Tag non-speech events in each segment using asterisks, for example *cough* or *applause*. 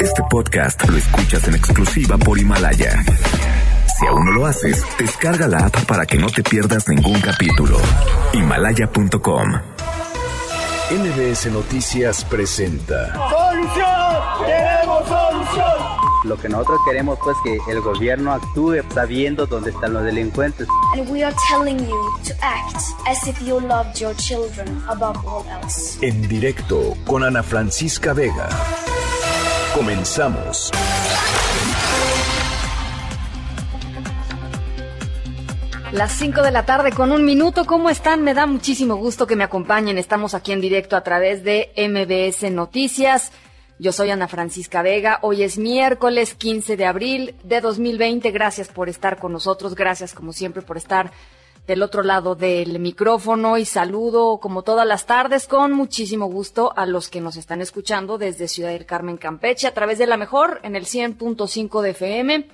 Este podcast lo escuchas en exclusiva por Himalaya. Si aún no lo haces, descarga la app para que no te pierdas ningún capítulo. Himalaya.com. NBS Noticias presenta. ¡Solución! ¡Queremos solución! Lo que nosotros queremos pues que el gobierno actúe sabiendo dónde están los delincuentes. And we are telling you to act as if you loved your children above all else. En directo con Ana Francisca Vega. Comenzamos. Las 5 de la tarde con un minuto. ¿Cómo están? Me da muchísimo gusto que me acompañen. Estamos aquí en directo a través de MBS Noticias. Yo soy Ana Francisca Vega. Hoy es miércoles 15 de abril de 2020. Gracias por estar con nosotros. Gracias, como siempre, por estar del otro lado del micrófono y saludo, como todas las tardes, con muchísimo gusto a los que nos están escuchando desde Ciudad del Carmen, Campeche, a través de la mejor en el 100.5 de FM.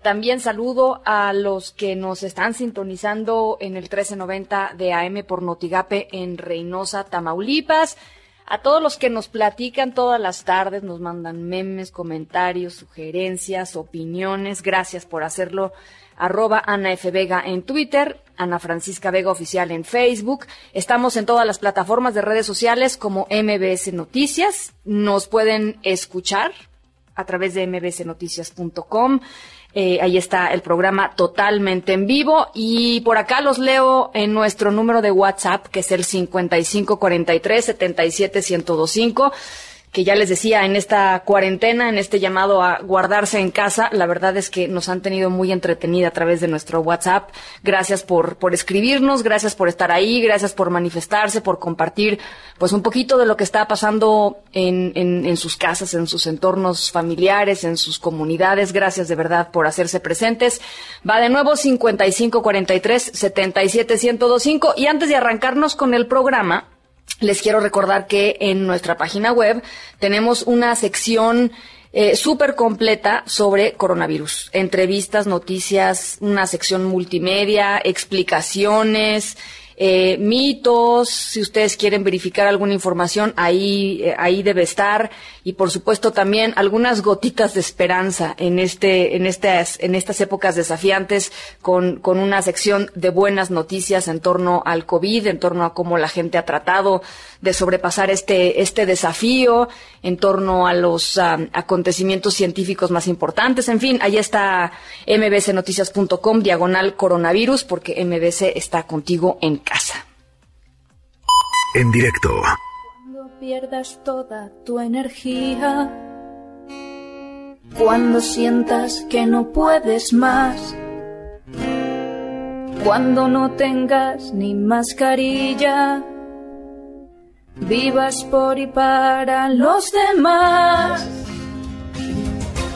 También saludo a los que nos están sintonizando en el 1390 de AM por Notigape en Reynosa, Tamaulipas. A todos los que nos platican todas las tardes, nos mandan memes, comentarios, sugerencias, opiniones. Gracias por hacerlo. Arroba Ana F. Vega en Twitter, Ana Francisca Vega Oficial en Facebook. Estamos en todas las plataformas de redes sociales como MBS Noticias. Nos pueden escuchar a través de mbsnoticias.com. Eh, ahí está el programa totalmente en vivo y por acá los leo en nuestro número de WhatsApp que es el 5543 77 1025 que ya les decía, en esta cuarentena, en este llamado a guardarse en casa, la verdad es que nos han tenido muy entretenida a través de nuestro WhatsApp. Gracias por, por escribirnos, gracias por estar ahí, gracias por manifestarse, por compartir pues un poquito de lo que está pasando en, en, en sus casas, en sus entornos familiares, en sus comunidades. Gracias de verdad por hacerse presentes. Va de nuevo 5543 77 1025 y antes de arrancarnos con el programa, les quiero recordar que en nuestra página web tenemos una sección eh, súper completa sobre coronavirus. Entrevistas, noticias, una sección multimedia, explicaciones, eh, mitos, si ustedes quieren verificar alguna información, ahí, eh, ahí debe estar. Y por supuesto también algunas gotitas de esperanza en este, en estas, en estas épocas desafiantes con, con una sección de buenas noticias en torno al COVID, en torno a cómo la gente ha tratado de sobrepasar este, este desafío, en torno a los um, acontecimientos científicos más importantes. En fin, ahí está mbcnoticias.com, diagonal coronavirus, porque MBC está contigo en casa. En directo. Cuando pierdas toda tu energía, cuando sientas que no puedes más, cuando no tengas ni mascarilla, vivas por y para los demás.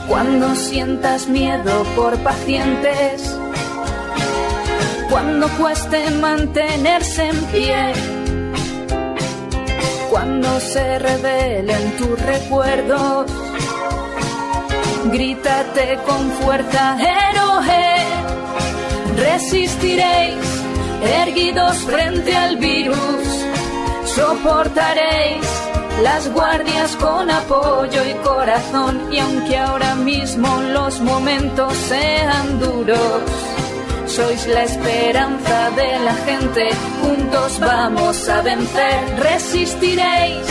Cuando sientas miedo por pacientes, cuando cueste mantenerse en pie, cuando se revelen tus recuerdos, grítate con fuerza, héroe, resistiréis, erguidos frente al virus, soportaréis las guardias con apoyo y corazón, y aunque ahora mismo los momentos sean duros, sois la esperanza de la gente, juntos vamos a vencer, resistiréis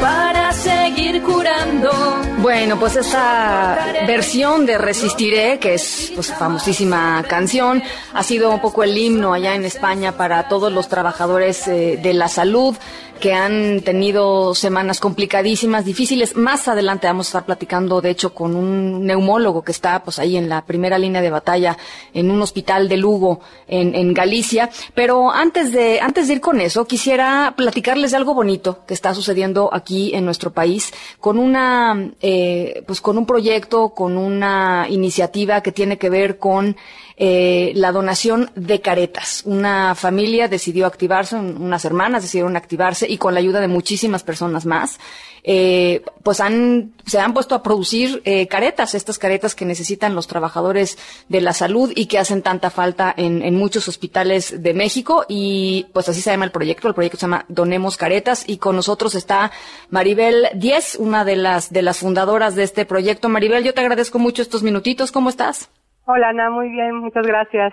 para seguir curando. Bueno, pues esta versión de Resistiré, que es pues famosísima canción, ha sido un poco el himno allá en España para todos los trabajadores eh, de la salud que han tenido semanas complicadísimas, difíciles. Más adelante vamos a estar platicando, de hecho, con un neumólogo que está pues ahí en la primera línea de batalla en un hospital de Lugo, en, en Galicia. Pero antes de, antes de ir con eso, quisiera platicarles de algo bonito que está sucediendo aquí en nuestro país con una, eh, pues con un proyecto, con una iniciativa que tiene que ver con eh, la donación de caretas. Una familia decidió activarse, un- unas hermanas decidieron activarse y con la ayuda de muchísimas personas más, eh, pues han, se han puesto a producir eh, caretas, estas caretas que necesitan los trabajadores de la salud y que hacen tanta falta en, en muchos hospitales de México. Y pues así se llama el proyecto. El proyecto se llama Donemos Caretas y con nosotros está Maribel Diez, una de las, de las fundadoras de este proyecto. Maribel, yo te agradezco mucho estos minutitos. ¿Cómo estás? Hola, Ana, muy bien, muchas gracias.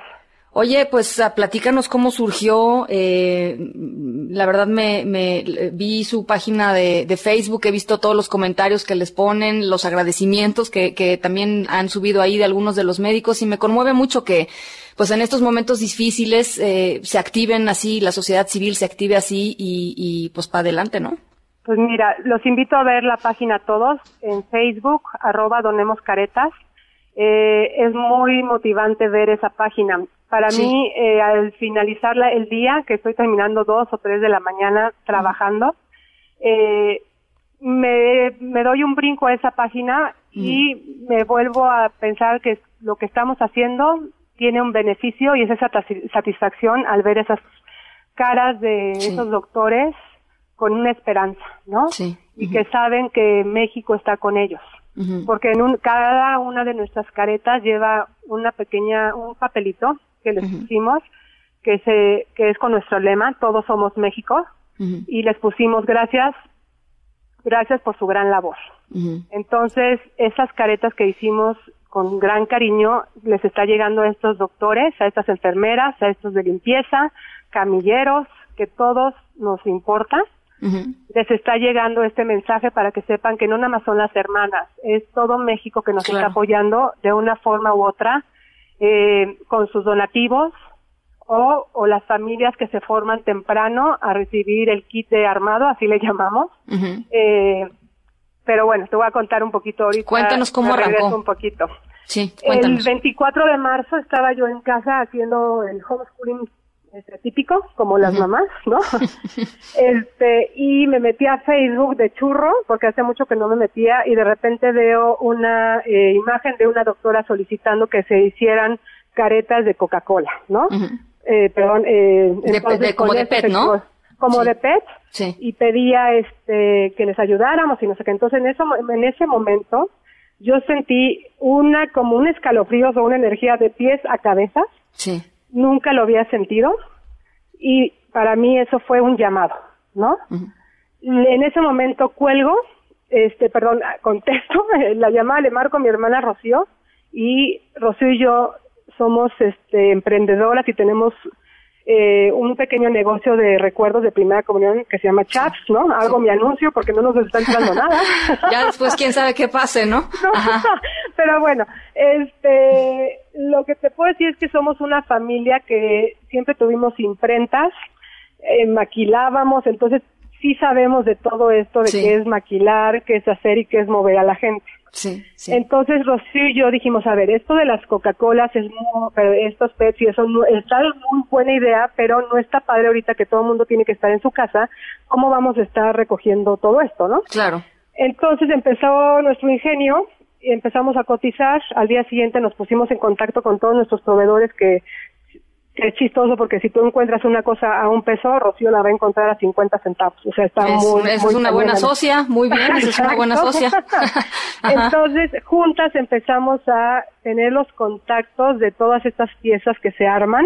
Oye, pues ah, platícanos cómo surgió. Eh, la verdad me, me, vi su página de, de, Facebook, he visto todos los comentarios que les ponen, los agradecimientos que, que también han subido ahí de algunos de los médicos y me conmueve mucho que, pues en estos momentos difíciles eh, se activen así, la sociedad civil se active así y, y pues para adelante, ¿no? Pues mira, los invito a ver la página todos en Facebook, arroba Donemos Caretas. Eh, es muy motivante ver esa página. Para mí, eh, al finalizar el día, que estoy terminando dos o tres de la mañana trabajando, eh, me, me, doy un brinco a esa página y me vuelvo a pensar que lo que estamos haciendo tiene un beneficio y es esa satisfacción al ver esas caras de esos doctores con una esperanza, ¿no? Sí. Y que saben que México está con ellos porque en un, cada una de nuestras caretas lleva una pequeña, un papelito que les pusimos, que, se, que es con nuestro lema, todos somos México, y les pusimos gracias, gracias por su gran labor. Entonces, esas caretas que hicimos con gran cariño les está llegando a estos doctores, a estas enfermeras, a estos de limpieza, camilleros, que todos nos importa les está llegando este mensaje para que sepan que no nada más son las hermanas, es todo México que nos está apoyando de una forma u otra eh, con sus donativos o, o, las familias que se forman temprano a recibir el kit de armado, así le llamamos. eh, pero bueno, te voy a contar un poquito ahorita. Cuéntanos cómo arrancó. un poquito. Sí, El 24 de marzo estaba yo en casa haciendo el homeschooling este, típico, como las mamás, ¿no? *laughs* este, y me metí a Facebook de churro, porque hace mucho que no me metía, y de repente veo una eh, imagen de una doctora solicitando que se hicieran caretas de Coca-Cola, ¿no? eh, perdón, eh, de, como de PET, ¿no? Como de PET, sí. y pedía este que les ayudáramos y no sé qué. Entonces, en, eso, en ese momento, yo sentí una, como un escalofrío o una energía de pies a cabeza. Sí nunca lo había sentido y para mí eso fue un llamado, ¿no? En ese momento cuelgo, este, perdón, *laughs* contesto *laughs* la llamada, le marco a mi hermana Rocío y Rocío y yo somos este, emprendedoras y tenemos eh, un pequeño negocio de recuerdos de primera comunión que se llama Chaps, ¿no? Algo mi anuncio porque no nos está entrando nada. *laughs* ya después quién sabe qué pase, ¿no? *laughs* *laughs* Pero bueno, este, lo que te puedo decir es que somos una familia que siempre tuvimos imprentas, eh, maquilábamos, entonces sí sabemos de todo esto, de qué es maquilar, qué es hacer y qué es mover a la gente. Sí, sí. Entonces Rocío y yo dijimos, a ver, esto de las Coca-Colas es muy, pero estos pets y eso no, está muy buena idea, pero no está padre ahorita que todo el mundo tiene que estar en su casa. ¿Cómo vamos a estar recogiendo todo esto, no? Claro. Entonces empezó nuestro ingenio y empezamos a cotizar. Al día siguiente nos pusimos en contacto con todos nuestros proveedores que es chistoso porque si tú encuentras una cosa a un peso, Rocío la va a encontrar a 50 centavos. O sea, está es, muy, es una buena socia, muy bien, es una buena socia. *laughs* Entonces, juntas empezamos a tener los contactos de todas estas piezas que se arman,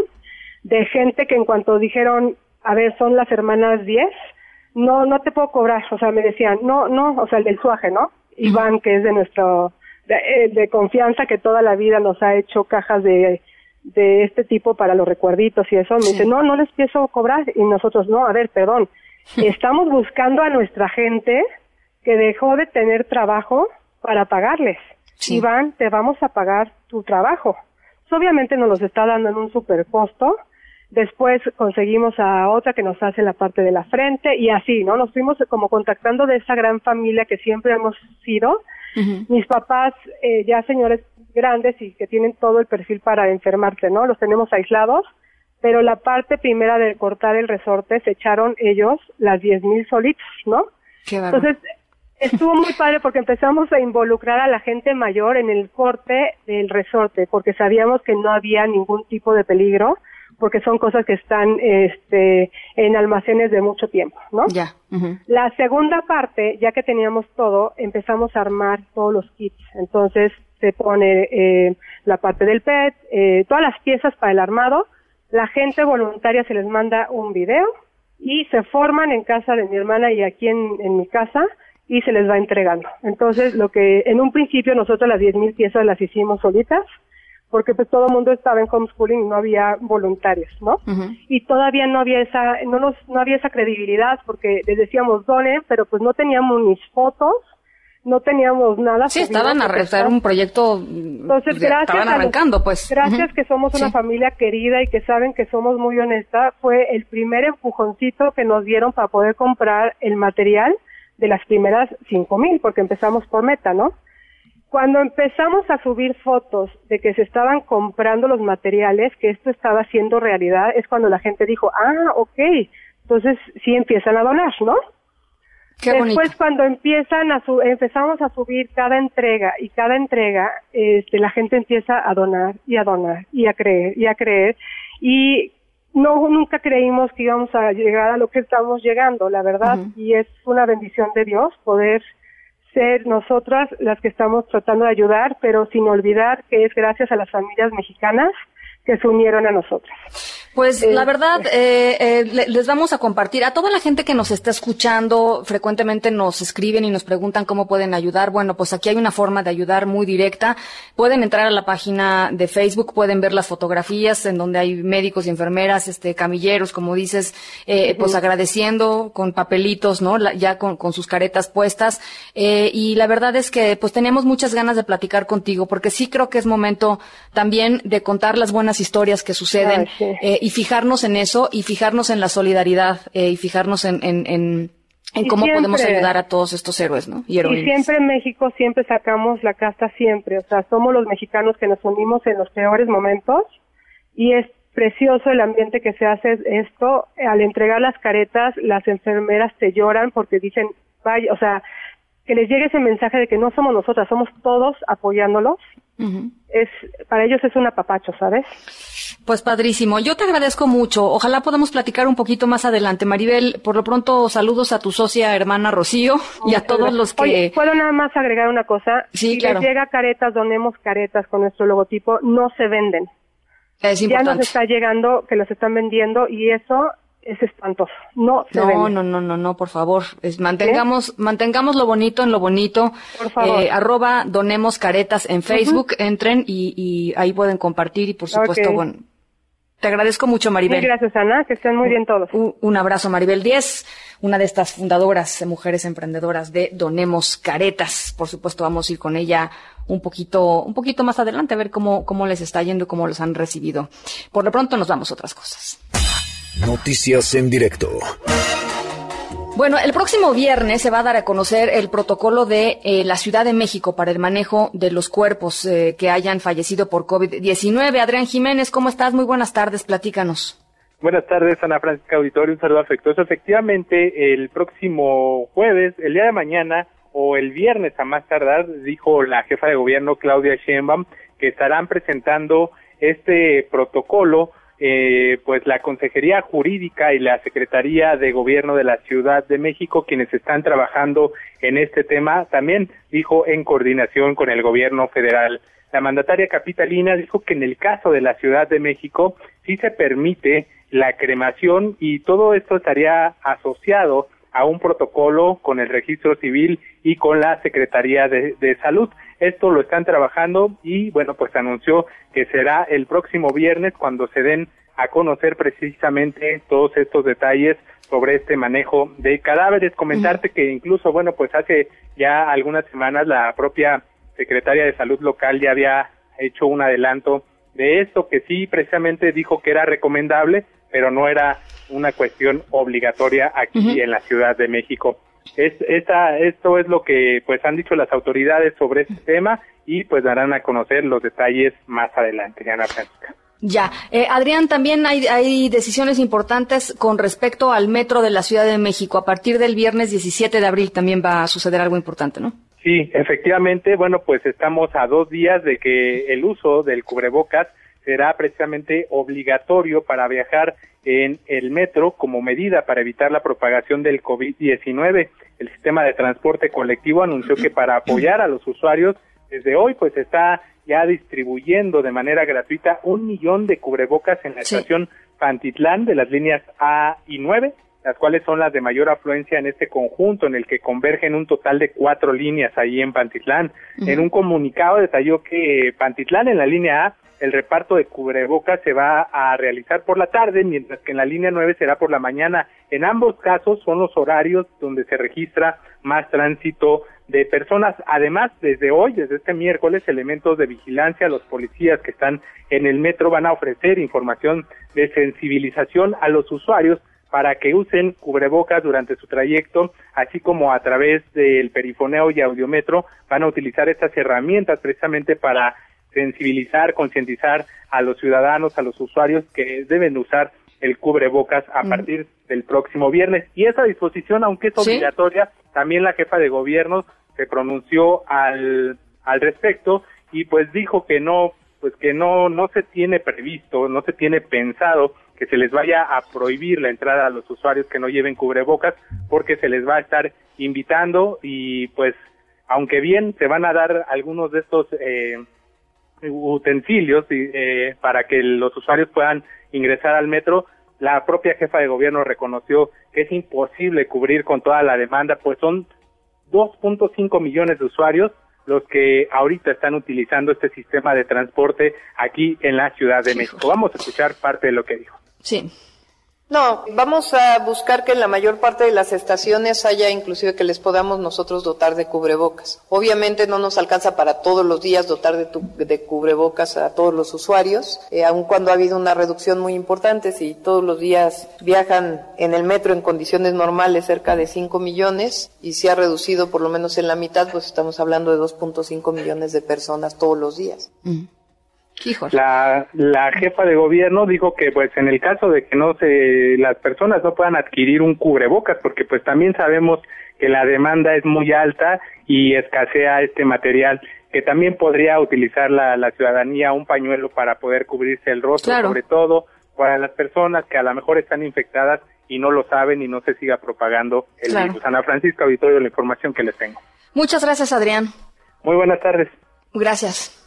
de gente que en cuanto dijeron, a ver, son las hermanas 10, no, no te puedo cobrar. O sea, me decían, no, no, o sea, el del suaje, ¿no? Iván, que es de nuestro, de, eh, de confianza, que toda la vida nos ha hecho cajas de de este tipo para los recuerditos y eso, me dice, no, no les pienso cobrar. Y nosotros, no, a ver, perdón, estamos buscando a nuestra gente que dejó de tener trabajo para pagarles. Iván, te vamos a pagar tu trabajo. Pues, obviamente nos los está dando en un super costo. Después conseguimos a otra que nos hace la parte de la frente y así, ¿no? Nos fuimos como contactando de esa gran familia que siempre hemos sido. Mis papás, eh, ya señores grandes y que tienen todo el perfil para enfermarse, ¿no? Los tenemos aislados, pero la parte primera de cortar el resorte se echaron ellos las diez mil solitos, ¿no? Entonces, estuvo muy padre porque empezamos a involucrar a la gente mayor en el corte del resorte, porque sabíamos que no había ningún tipo de peligro porque son cosas que están este, en almacenes de mucho tiempo, ¿no? Ya. La segunda parte, ya que teníamos todo, empezamos a armar todos los kits. Entonces se pone eh, la parte del PET, eh, todas las piezas para el armado. La gente voluntaria se les manda un video y se forman en casa de mi hermana y aquí en, en mi casa y se les va entregando. Entonces, lo que en un principio nosotros las 10.000 piezas las hicimos solitas, porque pues todo el mundo estaba en homeschooling y no había voluntarios, ¿no? Y todavía no había esa, no nos, no había esa credibilidad porque les decíamos donen, pero pues no teníamos ni fotos, no teníamos nada. Sí, estaban a rezar un proyecto. Entonces, gracias. Estaban arrancando, pues. Gracias que somos una familia querida y que saben que somos muy honesta, fue el primer empujoncito que nos dieron para poder comprar el material de las primeras cinco mil, porque empezamos por meta, ¿no? Cuando empezamos a subir fotos de que se estaban comprando los materiales, que esto estaba siendo realidad, es cuando la gente dijo, ah, ok, entonces sí empiezan a donar, ¿no? Qué Después cuando empiezan a empezamos a subir cada entrega y cada entrega, este, la gente empieza a donar y a donar y a creer y a creer y no nunca creímos que íbamos a llegar a lo que estamos llegando, la verdad, y es una bendición de Dios poder ser nosotras las que estamos tratando de ayudar, pero sin olvidar que es gracias a las familias mexicanas que se unieron a nosotras. Pues la verdad, eh, eh, les vamos a compartir a toda la gente que nos está escuchando, frecuentemente nos escriben y nos preguntan cómo pueden ayudar. Bueno, pues aquí hay una forma de ayudar muy directa. Pueden entrar a la página de Facebook, pueden ver las fotografías en donde hay médicos y enfermeras, este, camilleros, como dices, eh, pues agradeciendo con papelitos, ¿no? ya con, con, sus caretas puestas. y la verdad es que pues tenemos muchas ganas de platicar contigo porque sí creo que es momento también de contar las buenas historias que suceden y fijarnos en eso y fijarnos en la solidaridad eh, y fijarnos en, en, en, cómo podemos ayudar a todos estos héroes, ¿no? Y, siempre en México siempre sacamos la casta siempre, o sea, somos los mexicanos que nos unimos en los peores momentos y es precioso el ambiente que se hace esto. Al entregar las caretas, las enfermeras te lloran porque dicen, vaya, o sea, que les llegue ese mensaje de que no somos nosotras, somos todos apoyándolos. Es para ellos es un apapacho, ¿sabes? Pues padrísimo. Yo te agradezco mucho. Ojalá podamos platicar un poquito más adelante. Maribel, por lo pronto saludos a tu socia hermana Rocío y a todos los que... Oye, ¿puedo nada más agregar una cosa? Sí, si claro. les llega caretas, donemos caretas con nuestro logotipo, no se venden. Es importante. Ya nos está llegando que los están vendiendo y eso es espantoso. No se no, no, no, no, no, por favor. mantengamos, mantengamos lo bonito en lo bonito. Por favor. Eh, arroba donemos caretas en Facebook, entren y, y, ahí pueden compartir y por supuesto, bueno, te agradezco mucho, Maribel. Sí, gracias, Ana. Que estén muy bien todos. Un, abrazo, Maribel Díez, una de estas fundadoras, mujeres emprendedoras de Donemos Caretas. Por supuesto, vamos a ir con ella un poquito, un poquito más adelante a ver cómo, cómo les está yendo y cómo los han recibido. Por lo pronto nos vamos a otras cosas. Noticias en directo. Bueno, el próximo viernes se va a dar a conocer el protocolo de eh, la Ciudad de México para el manejo de los cuerpos eh, que hayan fallecido por COVID-19. Adrián Jiménez, ¿cómo estás? Muy buenas tardes, platícanos. Buenas tardes, Ana Francisca Auditorio, un saludo afectuoso. Efectivamente, el próximo jueves, el día de mañana o el viernes a más tardar, dijo la jefa de gobierno Claudia Sheinbaum que estarán presentando este protocolo eh, pues la Consejería Jurídica y la Secretaría de Gobierno de la Ciudad de México, quienes están trabajando en este tema, también dijo en coordinación con el Gobierno federal. La mandataria capitalina dijo que en el caso de la Ciudad de México sí se permite la cremación y todo esto estaría asociado a un protocolo con el registro civil y con la Secretaría de, de Salud. Esto lo están trabajando y bueno, pues anunció que será el próximo viernes cuando se den a conocer precisamente todos estos detalles sobre este manejo de cadáveres. Comentarte que incluso, bueno, pues hace ya algunas semanas la propia secretaria de salud local ya había hecho un adelanto de esto que sí precisamente dijo que era recomendable, pero no era una cuestión obligatoria aquí en la Ciudad de México. Es, esta, esto es lo que pues han dicho las autoridades sobre este tema y pues darán a conocer los detalles más adelante, Ana Francisca. Ya, eh, Adrián, también hay, hay decisiones importantes con respecto al metro de la Ciudad de México. A partir del viernes 17 de abril también va a suceder algo importante, ¿no? Sí, efectivamente, bueno, pues estamos a dos días de que el uso del cubrebocas será precisamente obligatorio para viajar en el metro como medida para evitar la propagación del COVID-19. El sistema de transporte colectivo anunció que para apoyar a los usuarios desde hoy pues está ya distribuyendo de manera gratuita un millón de cubrebocas en la estación Pantitlán de las líneas A y 9, las cuales son las de mayor afluencia en este conjunto, en el que convergen un total de cuatro líneas ahí en Pantitlán. En un comunicado detalló que Pantitlán en la línea A el reparto de cubrebocas se va a realizar por la tarde, mientras que en la línea 9 será por la mañana. En ambos casos son los horarios donde se registra más tránsito de personas. Además, desde hoy, desde este miércoles, elementos de vigilancia, los policías que están en el metro van a ofrecer información de sensibilización a los usuarios para que usen cubrebocas durante su trayecto, así como a través del perifoneo y audiometro van a utilizar estas herramientas precisamente para sensibilizar, concientizar a los ciudadanos, a los usuarios que deben usar el cubrebocas a partir del próximo viernes. Y esa disposición, aunque es obligatoria, también la jefa de gobierno se pronunció al, al respecto y pues dijo que no, pues que no, no se tiene previsto, no se tiene pensado que se les vaya a prohibir la entrada a los usuarios que no lleven cubrebocas porque se les va a estar invitando y pues aunque bien se van a dar algunos de estos eh, utensilios eh, para que los usuarios puedan ingresar al metro, la propia jefa de gobierno reconoció que es imposible cubrir con toda la demanda, pues son 2.5 millones de usuarios los que ahorita están utilizando este sistema de transporte aquí en la Ciudad de México. Vamos a escuchar parte de lo que dijo. Sí. No, vamos a buscar que en la mayor parte de las estaciones haya inclusive que les podamos nosotros dotar de cubrebocas. Obviamente no nos alcanza para todos los días dotar de, cubrebocas a todos los usuarios, eh, aun cuando ha habido una reducción muy importante, si todos los días viajan en el metro en condiciones normales cerca de 5 millones y se ha reducido por lo menos en la mitad, pues estamos hablando de 2.5 millones de personas todos los días. Mm. La, la jefa de gobierno dijo que pues en el caso de que no se las personas no puedan adquirir un cubrebocas porque pues también sabemos que la demanda es muy alta y escasea este material que también podría utilizar la, la ciudadanía un pañuelo para poder cubrirse el rostro sobre todo para las personas que a lo mejor están infectadas y no lo saben y no se siga propagando el virus. Ana Francisca Auditorio, la información que les tengo. Muchas gracias, Adrián. Muy buenas tardes. Gracias.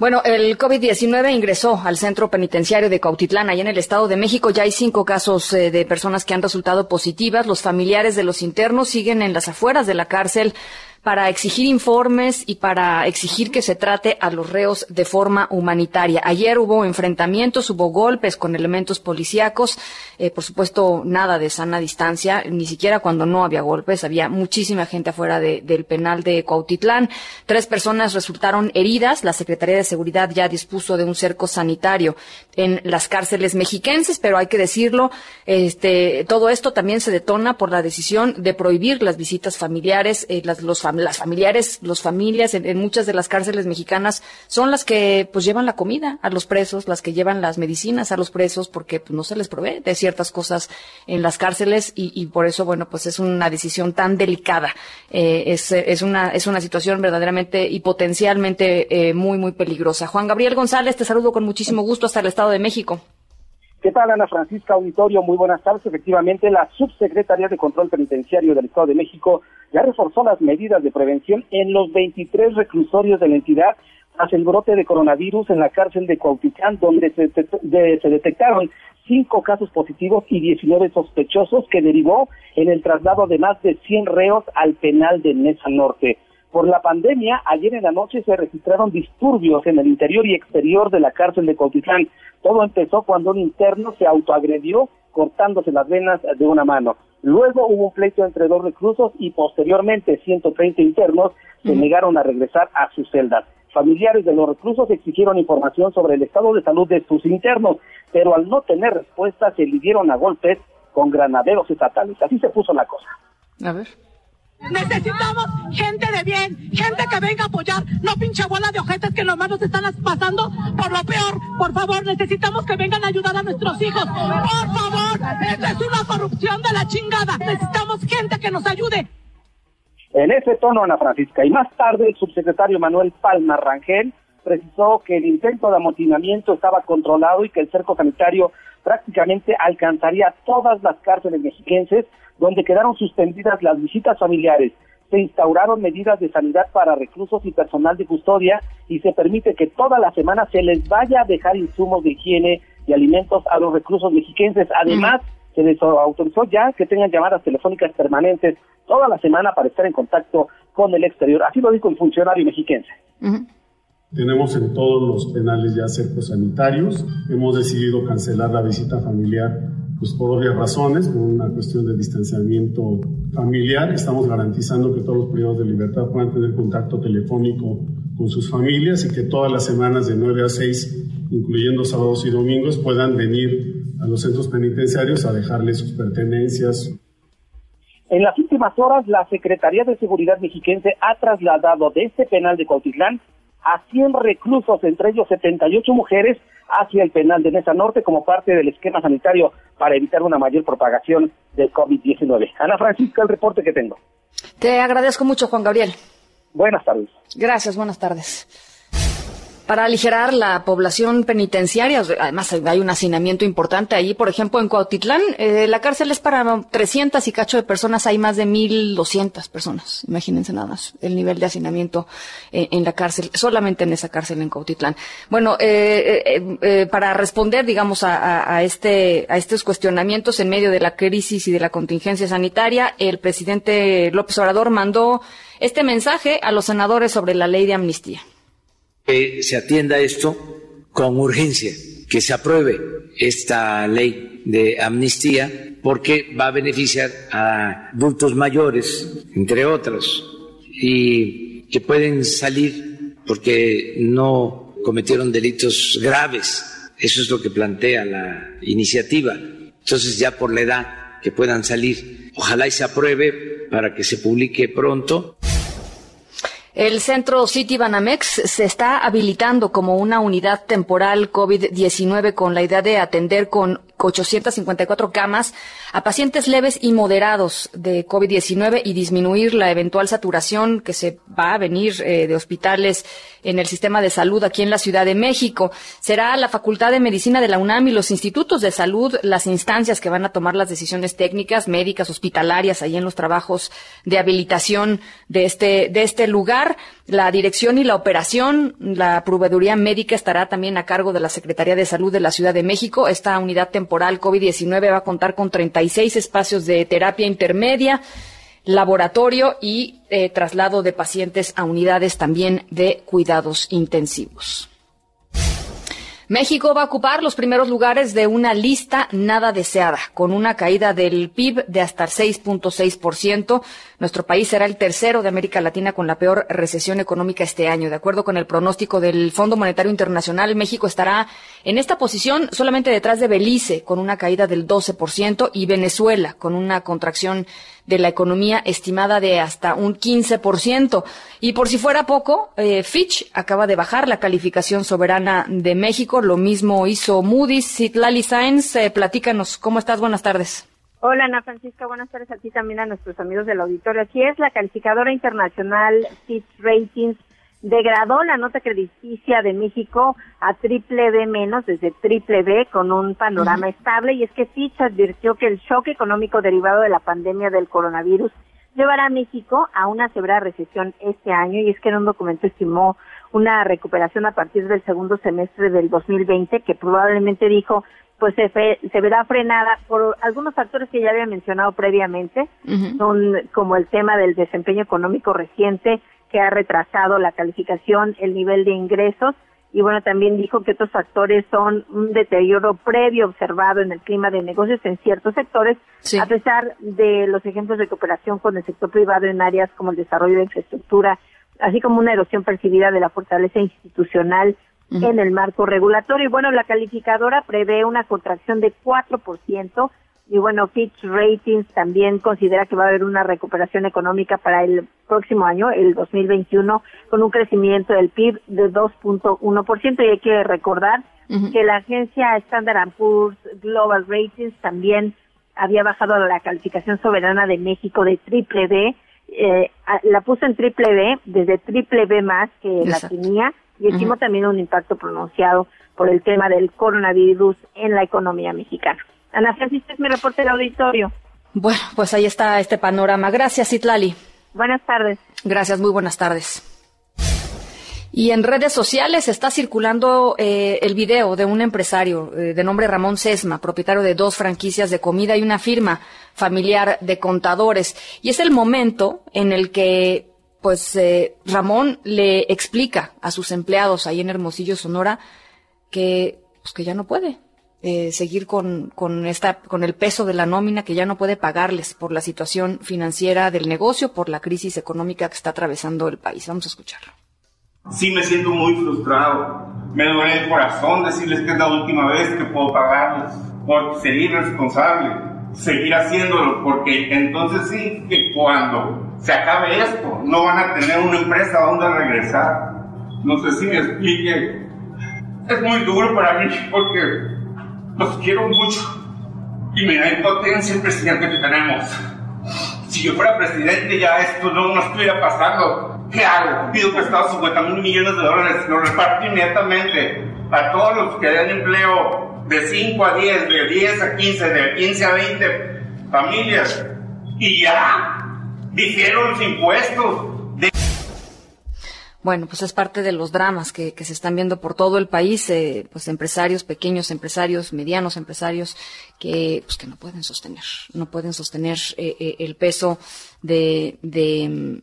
Bueno, el COVID-19 ingresó al centro penitenciario de Cautitlán, allá en el Estado de México. Ya hay cinco casos eh, de personas que han resultado positivas. Los familiares de los internos siguen en las afueras de la cárcel para exigir informes y para exigir que se trate a los reos de forma humanitaria. Ayer hubo enfrentamientos, hubo golpes con elementos policíacos, eh, por supuesto nada de sana distancia, ni siquiera cuando no había golpes, había muchísima gente afuera del penal de Cuautitlán. Tres personas resultaron heridas, la Secretaría de Seguridad ya dispuso de un cerco sanitario en las cárceles mexiquenses, pero hay que decirlo, este, todo esto también se detona por la decisión de prohibir las visitas familiares, eh, las, los las familiares, los familias en, muchas de las cárceles mexicanas son las que pues llevan la comida a los presos, las que llevan las medicinas a los presos porque pues, no se les provee de ciertas cosas en las cárceles y, por eso bueno pues es una decisión tan delicada, eh, es, es, una es una situación verdaderamente y potencialmente eh, muy muy peligrosa. Juan Gabriel González, te saludo con muchísimo gusto hasta el Estado de México. ¿Qué tal, Ana Francisca Auditorio? Muy buenas tardes. Efectivamente, la Subsecretaría de Control Penitenciario del Estado de México ya reforzó las medidas de prevención en los 23 reclusorios de la entidad tras el brote de coronavirus en la cárcel de Cuautitlán, donde se, se detectaron cinco casos positivos y 19 sospechosos que derivó en el traslado de más de 100 reos al penal de Nesa Norte. Por la pandemia, ayer en la noche se registraron disturbios en el interior y exterior de la cárcel de Cautitlán. Todo empezó cuando un interno se autoagredió cortándose las venas de una mano. Luego hubo un pleito entre dos reclusos y posteriormente 130 internos se negaron a regresar a sus celdas. Familiares de los reclusos exigieron información sobre el estado de salud de sus internos, pero al no tener respuesta se lidieron a golpes con granaderos estatales. Así se puso la cosa. A ver. Necesitamos gente de bien, gente que venga a apoyar, no pinche bola de ojetes que nomás nos están pasando por lo peor. Por favor, necesitamos que vengan a ayudar a nuestros hijos. Por favor, esta es una corrupción de la chingada. Necesitamos gente que nos ayude. En ese tono, Ana Francisca. Y más tarde, el subsecretario Manuel Palma Rangel precisó que el intento de amotinamiento estaba controlado y que el cerco sanitario prácticamente alcanzaría todas las cárceles mexiquenses donde quedaron suspendidas las visitas familiares. Se instauraron medidas de sanidad para reclusos y personal de custodia y se permite que toda la semana se les vaya a dejar insumos de higiene y alimentos a los reclusos mexiquenses. Además, se les autorizó ya que tengan llamadas telefónicas permanentes toda la semana para estar en contacto con el exterior. Así lo dijo el funcionario mexiquense. Tenemos en todos los penales ya cercos sanitarios. Hemos decidido cancelar la visita familiar pues por obvias razones, por una cuestión de distanciamiento familiar. Estamos garantizando que todos los privados de libertad puedan tener contacto telefónico con sus familias y que todas las semanas de 9 a 6, incluyendo sábados y domingos, puedan venir a los centros penitenciarios a dejarles sus pertenencias. En las últimas horas, la Secretaría de Seguridad mexiquense ha trasladado de este penal de Cuautitlán a 100 reclusos, entre ellos 78 mujeres, hacia el penal de Mesa Norte como parte del esquema sanitario para evitar una mayor propagación del COVID-19. Ana Francisca, el reporte que tengo. Te agradezco mucho, Juan Gabriel. Buenas tardes. Gracias, buenas tardes para aligerar la población penitenciaria. Además, hay un hacinamiento importante ahí. Por ejemplo, en Cuautitlán, eh, la cárcel es para 300 y cacho de personas. Hay más de 1.200 personas. Imagínense nada más el nivel de hacinamiento eh, en la cárcel, solamente en esa cárcel en Cuautitlán. Bueno, eh, para responder, digamos, a, este, a estos cuestionamientos en medio de la crisis y de la contingencia sanitaria, el presidente López Obrador mandó este mensaje a los senadores sobre la ley de amnistía que se atienda esto con urgencia, que se apruebe esta ley de amnistía porque va a beneficiar a adultos mayores, entre otros, y que pueden salir porque no cometieron delitos graves. Eso es lo que plantea la iniciativa. Entonces ya por la edad que puedan salir, ojalá y se apruebe para que se publique pronto. El centro City Banamex se está habilitando como una unidad temporal COVID-19 con la idea de atender con 854 camas a pacientes leves y moderados de COVID-19 y disminuir la eventual saturación que se va a venir eh, de hospitales en el sistema de salud aquí en la Ciudad de México. Será la Facultad de Medicina de la UNAM y los institutos de salud las instancias que van a tomar las decisiones técnicas, médicas, hospitalarias, ahí en los trabajos de habilitación de este, de este lugar. La dirección y la operación, la proveeduría médica estará también a cargo de la Secretaría de Salud de la Ciudad de México. Esta unidad temporal COVID-19 va a contar con 36 espacios de terapia intermedia, laboratorio y eh, traslado de pacientes a unidades también de cuidados intensivos. México va a ocupar los primeros lugares de una lista nada deseada, con una caída del PIB de hasta 6.6%. Nuestro país será el tercero de América Latina con la peor recesión económica este año. De acuerdo con el pronóstico del Fondo Monetario Internacional, México estará en esta posición solamente detrás de Belice, con una caída del 12%, y Venezuela, con una contracción de la economía estimada de hasta un 15%. Y por si fuera poco, eh, Fitch acaba de bajar la calificación soberana de México. Lo mismo hizo Moody's. Citlali Sainz, eh, platícanos. ¿Cómo estás? Buenas tardes. Hola Ana Francisca, buenas tardes a ti también a nuestros amigos del auditorio. Aquí es la calificadora internacional Fitch Ratings degradó la nota crediticia de México a triple B menos, desde triple B, con un panorama estable, y es que Fitch advirtió que el shock económico derivado de la pandemia del coronavirus llevará a México a una severa recesión este año, y es que en un documento estimó una recuperación a partir del segundo semestre del 2020, que probablemente dijo pues se, se, verá frenada por algunos factores que ya había mencionado previamente, son como el tema del desempeño económico reciente, que ha retrasado la calificación, el nivel de ingresos. Y bueno, también dijo que estos factores son un deterioro previo observado en el clima de negocios en ciertos sectores, a pesar de los ejemplos de cooperación con el sector privado en áreas como el desarrollo de infraestructura, así como una erosión percibida de la fortaleza institucional en el marco regulatorio. Y bueno, la calificadora prevé una contracción de 4% y bueno, Fitch Ratings también considera que va a haber una recuperación económica para el próximo año, el 2021, con un crecimiento del PIB de 2.1%. Y hay que recordar que la agencia Standard Poor's Global Ratings también había bajado la calificación soberana de México de triple B, eh, la puso en triple B, desde triple B más que la tenía, y estimó también un impacto pronunciado por el tema del coronavirus en la economía mexicana. Ana Francisca es mi reporte del auditorio. Bueno, pues ahí está este panorama. Gracias, Itlali. Buenas tardes. Gracias, muy buenas tardes. Y en redes sociales está circulando eh, el video de un empresario eh, de nombre Ramón Sesma, propietario de dos franquicias de comida y una firma familiar de contadores. Y es el momento en el que, pues, eh, Ramón le explica a sus empleados ahí en Hermosillo, Sonora, que, pues, que ya no puede, eh, seguir con, con, esta, con el peso de la nómina que ya no puede pagarles por la situación financiera del negocio, por la crisis económica que está atravesando el país. Vamos a escucharlo. Sí me siento muy frustrado. Me duele el corazón decirles que es la última vez que puedo pagarles por ser irresponsable, seguir haciéndolo, porque entonces sí que cuando se acabe esto no van a tener una empresa donde regresar. No sé si me explique. Es muy duro para mí porque los quiero mucho y me da impotencia el presidente que tenemos. Si yo fuera presidente ya esto no nos estuviera pasando. ¿Qué hago? Pido prestado 50 mil millones de dólares, lo reparto inmediatamente a todos los que den empleo de 5 a 10, de 10 a 15, de 15 a 20 familias. Y ya, dijeron los impuestos. Bueno, pues es parte de los dramas que, se están viendo por todo el país, eh, pues empresarios, pequeños empresarios, medianos empresarios, que, pues que no pueden sostener, no pueden sostener eh, eh, el peso de, de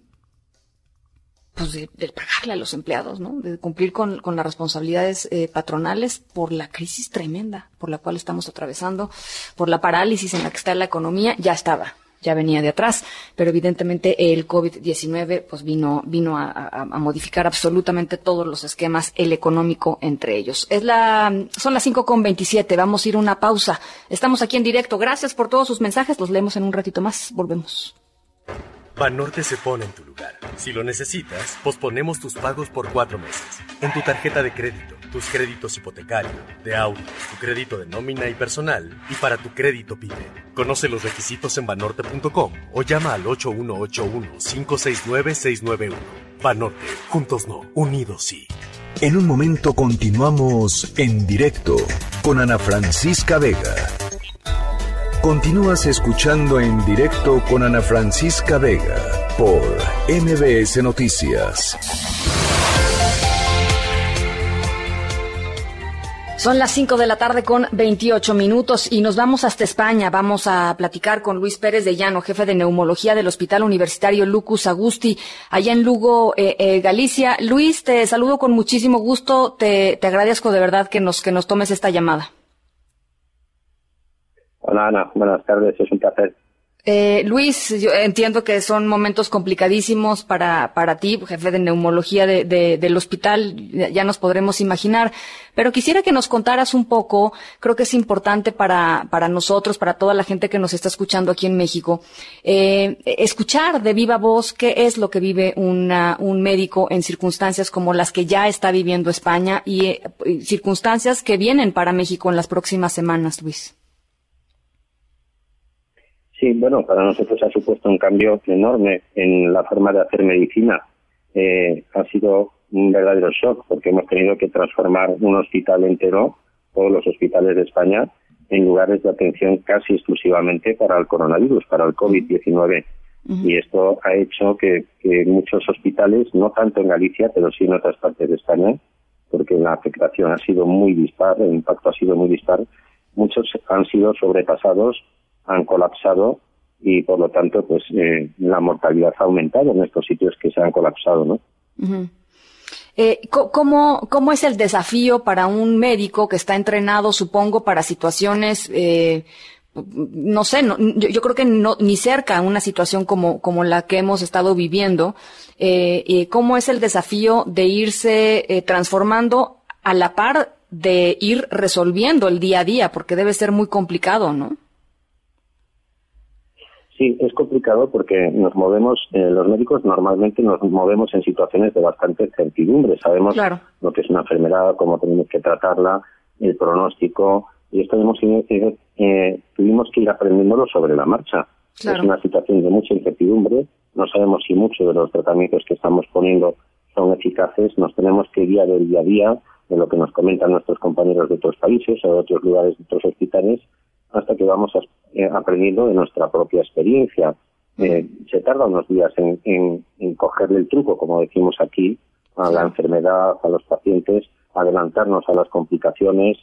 pues de, de, pagarle a los empleados, ¿no? De cumplir con, con las responsabilidades eh, patronales por la crisis tremenda por la cual estamos atravesando, por la parálisis en la que está la economía, ya estaba, ya venía de atrás, pero evidentemente el COVID-19 pues vino, vino a, a, a, modificar absolutamente todos los esquemas, el económico entre ellos. Es la, son las cinco con veintisiete, vamos a ir a una pausa. Estamos aquí en directo. Gracias por todos sus mensajes, los leemos en un ratito más. Volvemos. Banorte se pone en tu lugar. Si lo necesitas, posponemos tus pagos por cuatro meses. En tu tarjeta de crédito, tus créditos hipotecarios, de auto, tu crédito de nómina y personal, y para tu crédito PYME. Conoce los requisitos en banorte.com o llama al 8181-569-691. Banorte, juntos no, unidos sí. En un momento continuamos en directo con Ana Francisca Vega. Continúas escuchando en directo con Ana Francisca Vega por MBS Noticias. Son las 5 de la tarde con 28 minutos y nos vamos hasta España. Vamos a platicar con Luis Pérez de Llano, jefe de neumología del Hospital Universitario Lucus Agusti, allá en Lugo, eh, eh, Galicia. Luis, te saludo con muchísimo gusto. Te, te agradezco de verdad que nos, que nos tomes esta llamada. Hola buenas tardes, es un placer. Eh, Luis, yo entiendo que son momentos complicadísimos para, para ti, jefe de neumología de, del hospital, ya nos podremos imaginar, pero quisiera que nos contaras un poco, creo que es importante para, para nosotros, para toda la gente que nos está escuchando aquí en México, eh, escuchar de viva voz qué es lo que vive una, un médico en circunstancias como las que ya está viviendo España y eh, circunstancias que vienen para México en las próximas semanas, Luis. Sí, bueno, para nosotros ha supuesto un cambio enorme en la forma de hacer medicina. Eh, ha sido un verdadero shock porque hemos tenido que transformar un hospital entero, todos los hospitales de España, en lugares de atención casi exclusivamente para el coronavirus, para el COVID-19. Uh -huh. Y esto ha hecho que, que, muchos hospitales, no tanto en Galicia, pero sí en otras partes de España, porque la afectación ha sido muy dispar, el impacto ha sido muy dispar, muchos han sido sobrepasados han colapsado y por lo tanto pues eh, la mortalidad ha aumentado en estos sitios que se han colapsado no eh, ¿cómo, ¿Cómo es el desafío para un médico que está entrenado, supongo, para situaciones, eh, no sé, no, yo, yo, creo que no, ni cerca una situación como, como la que hemos estado viviendo? Eh, ¿Cómo es el desafío de irse eh, transformando a la par de ir resolviendo el día a día? Porque debe ser muy complicado, ¿no? Sí, es complicado porque nos movemos, eh, los médicos normalmente nos movemos en situaciones de bastante certidumbre. Sabemos claro. lo que es una enfermedad, cómo tenemos que tratarla, el pronóstico, y esto hemos, eh, eh, tuvimos que ir aprendiéndolo sobre la marcha. Claro. Es una situación de mucha incertidumbre. No sabemos si muchos de los tratamientos que estamos poniendo son eficaces, nos tenemos que guiar el día a día de lo que nos comentan nuestros compañeros de otros países o de otros lugares, de otros hospitales, hasta que vamos eh, aprendiendo de nuestra propia experiencia. Eh, se tarda unos días en, en, cogerle el truco, como decimos aquí, a la enfermedad, a los pacientes, adelantarnos a las complicaciones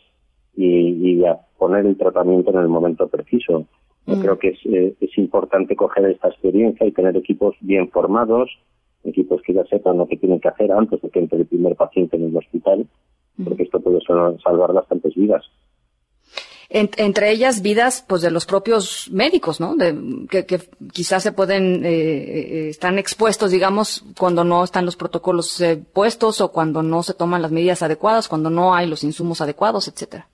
y, a poner el tratamiento en el momento preciso. Yo mm. creo que es, eh, es importante coger esta experiencia y tener equipos bien formados, equipos que ya sepan lo que tienen que hacer antes de que entre el primer paciente en el hospital, porque esto puede salvar bastantes vidas entre ellas vidas pues de los propios médicos, ¿no? De, que, quizás se pueden, eh, eh, están expuestos, digamos, cuando no están los protocolos eh, puestos o cuando no se toman las medidas adecuadas, cuando no hay los insumos adecuados, etcétera.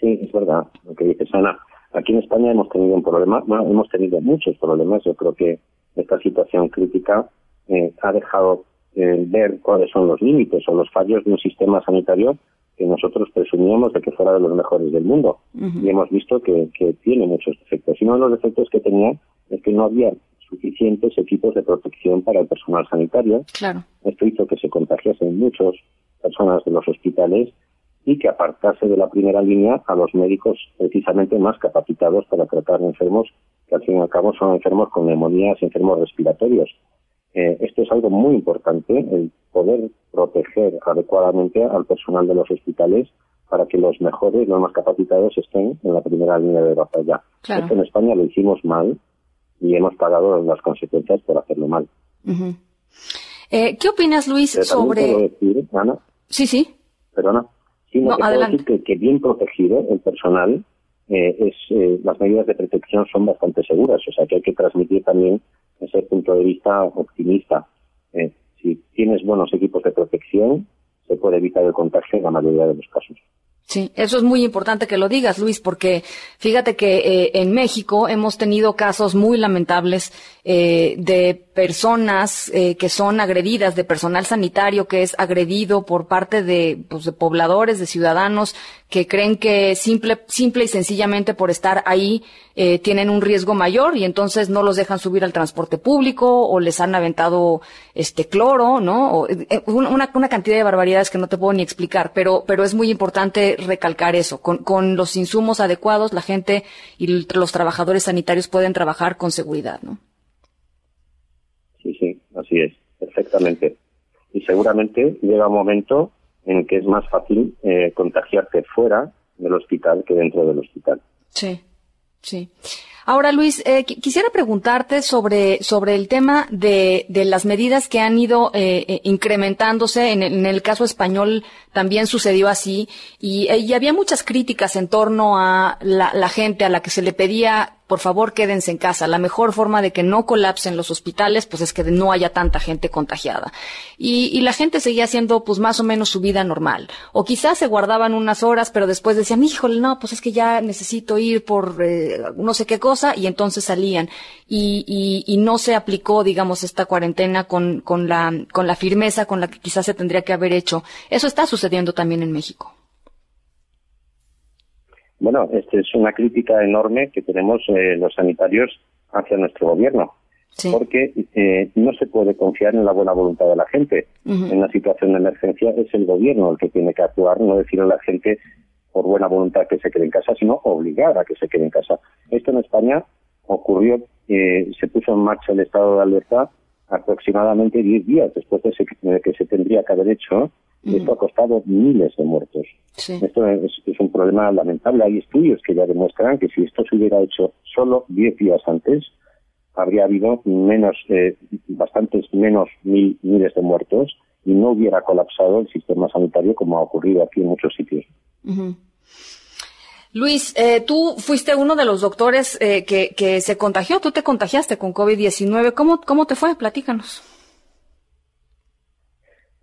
Sí, es verdad lo que dices, Ana. Aquí en España hemos tenido un problema, bueno, hemos tenido muchos problemas. Yo creo que esta situación crítica ha dejado ver cuáles son los límites o los fallos de un sistema sanitario que nosotros presumíamos de que fuera de los mejores del mundo. Y hemos visto que, tiene muchos defectos. Y uno de los defectos que tenía es que no había suficientes equipos de protección para el personal sanitario. Claro. Esto hizo que se contagiasen muchas personas de los hospitales y que apartase de la primera línea a los médicos precisamente más capacitados para tratar enfermos que al fin y al cabo son enfermos con neumonías, enfermos respiratorios. Eh, esto es algo muy importante, el poder proteger adecuadamente al personal de los hospitales para que los mejores, los más capacitados estén en la primera línea de batalla. Esto en España lo hicimos mal y hemos pagado las consecuencias por hacerlo mal. Eh, ¿Qué opinas, Luis, sobre... Puedo decir, Ana, sí, sí. Perdona. Sí, no, decir que, bien protegido el personal, eh, es, eh, las medidas de protección son bastante seguras, o sea que hay que transmitir también ese punto de vista optimista. Eh, si tienes buenos equipos de protección, se puede evitar el contagio en la mayoría de los casos. Sí, eso es muy importante que lo digas, Luis, porque fíjate que eh, en México hemos tenido casos muy lamentables eh, de personas eh, que son agredidas, de personal sanitario que es agredido por parte de, pues, de pobladores, de ciudadanos que creen que simple, simple y sencillamente por estar ahí eh, tienen un riesgo mayor y entonces no los dejan subir al transporte público o les han aventado este cloro, ¿no? O, eh, una, una cantidad de barbaridades que no te puedo ni explicar, pero, pero es muy importante recalcar eso. Con, con los insumos adecuados, la gente y los trabajadores sanitarios pueden trabajar con seguridad, ¿no? Sí, sí, así es, perfectamente. Y seguramente llega un momento en que es más fácil eh, contagiarte fuera del hospital que dentro del hospital. Sí, sí. Ahora, Luis, eh, quisiera preguntarte sobre, sobre el tema de, de las medidas que han ido eh, eh incrementándose. En el, en el, caso español también sucedió así y, y había muchas críticas en torno a la, la, gente a la que se le pedía por favor quédense en casa. La mejor forma de que no colapsen los hospitales, pues es que no haya tanta gente contagiada. Y, la gente seguía haciendo, pues más o menos su vida normal. O quizás se guardaban unas horas, pero después decían, híjole, no, pues es que ya necesito ir por eh, no sé qué cosa, y entonces salían. Y, y, no se aplicó, digamos, esta cuarentena con, con, la, con la firmeza con la que quizás se tendría que haber hecho. Eso está sucediendo también en México. Bueno, esta es una crítica enorme que tenemos eh, los sanitarios hacia nuestro gobierno, porque eh, no se puede confiar en la buena voluntad de la gente. En una situación de emergencia es el gobierno el que tiene que actuar, no decir a la gente por buena voluntad que se quede en casa, sino obligar a que se quede en casa. Esto en España ocurrió, eh, se puso en marcha el estado de alerta aproximadamente 10 días después de, que se tendría que haber hecho esto ha costado miles de muertos. Esto es, un problema lamentable. Hay estudios que ya demuestran que si esto se hubiera hecho solo 10 días antes, habría habido menos, eh, bastantes menos mil, miles de muertos y no hubiera colapsado el sistema sanitario como ha ocurrido aquí en muchos sitios. Luis, eh, tú fuiste uno de los doctores eh, que, que se contagió, tú te contagiaste con COVID-19. ¿Cómo, ¿Cómo te fue? Platícanos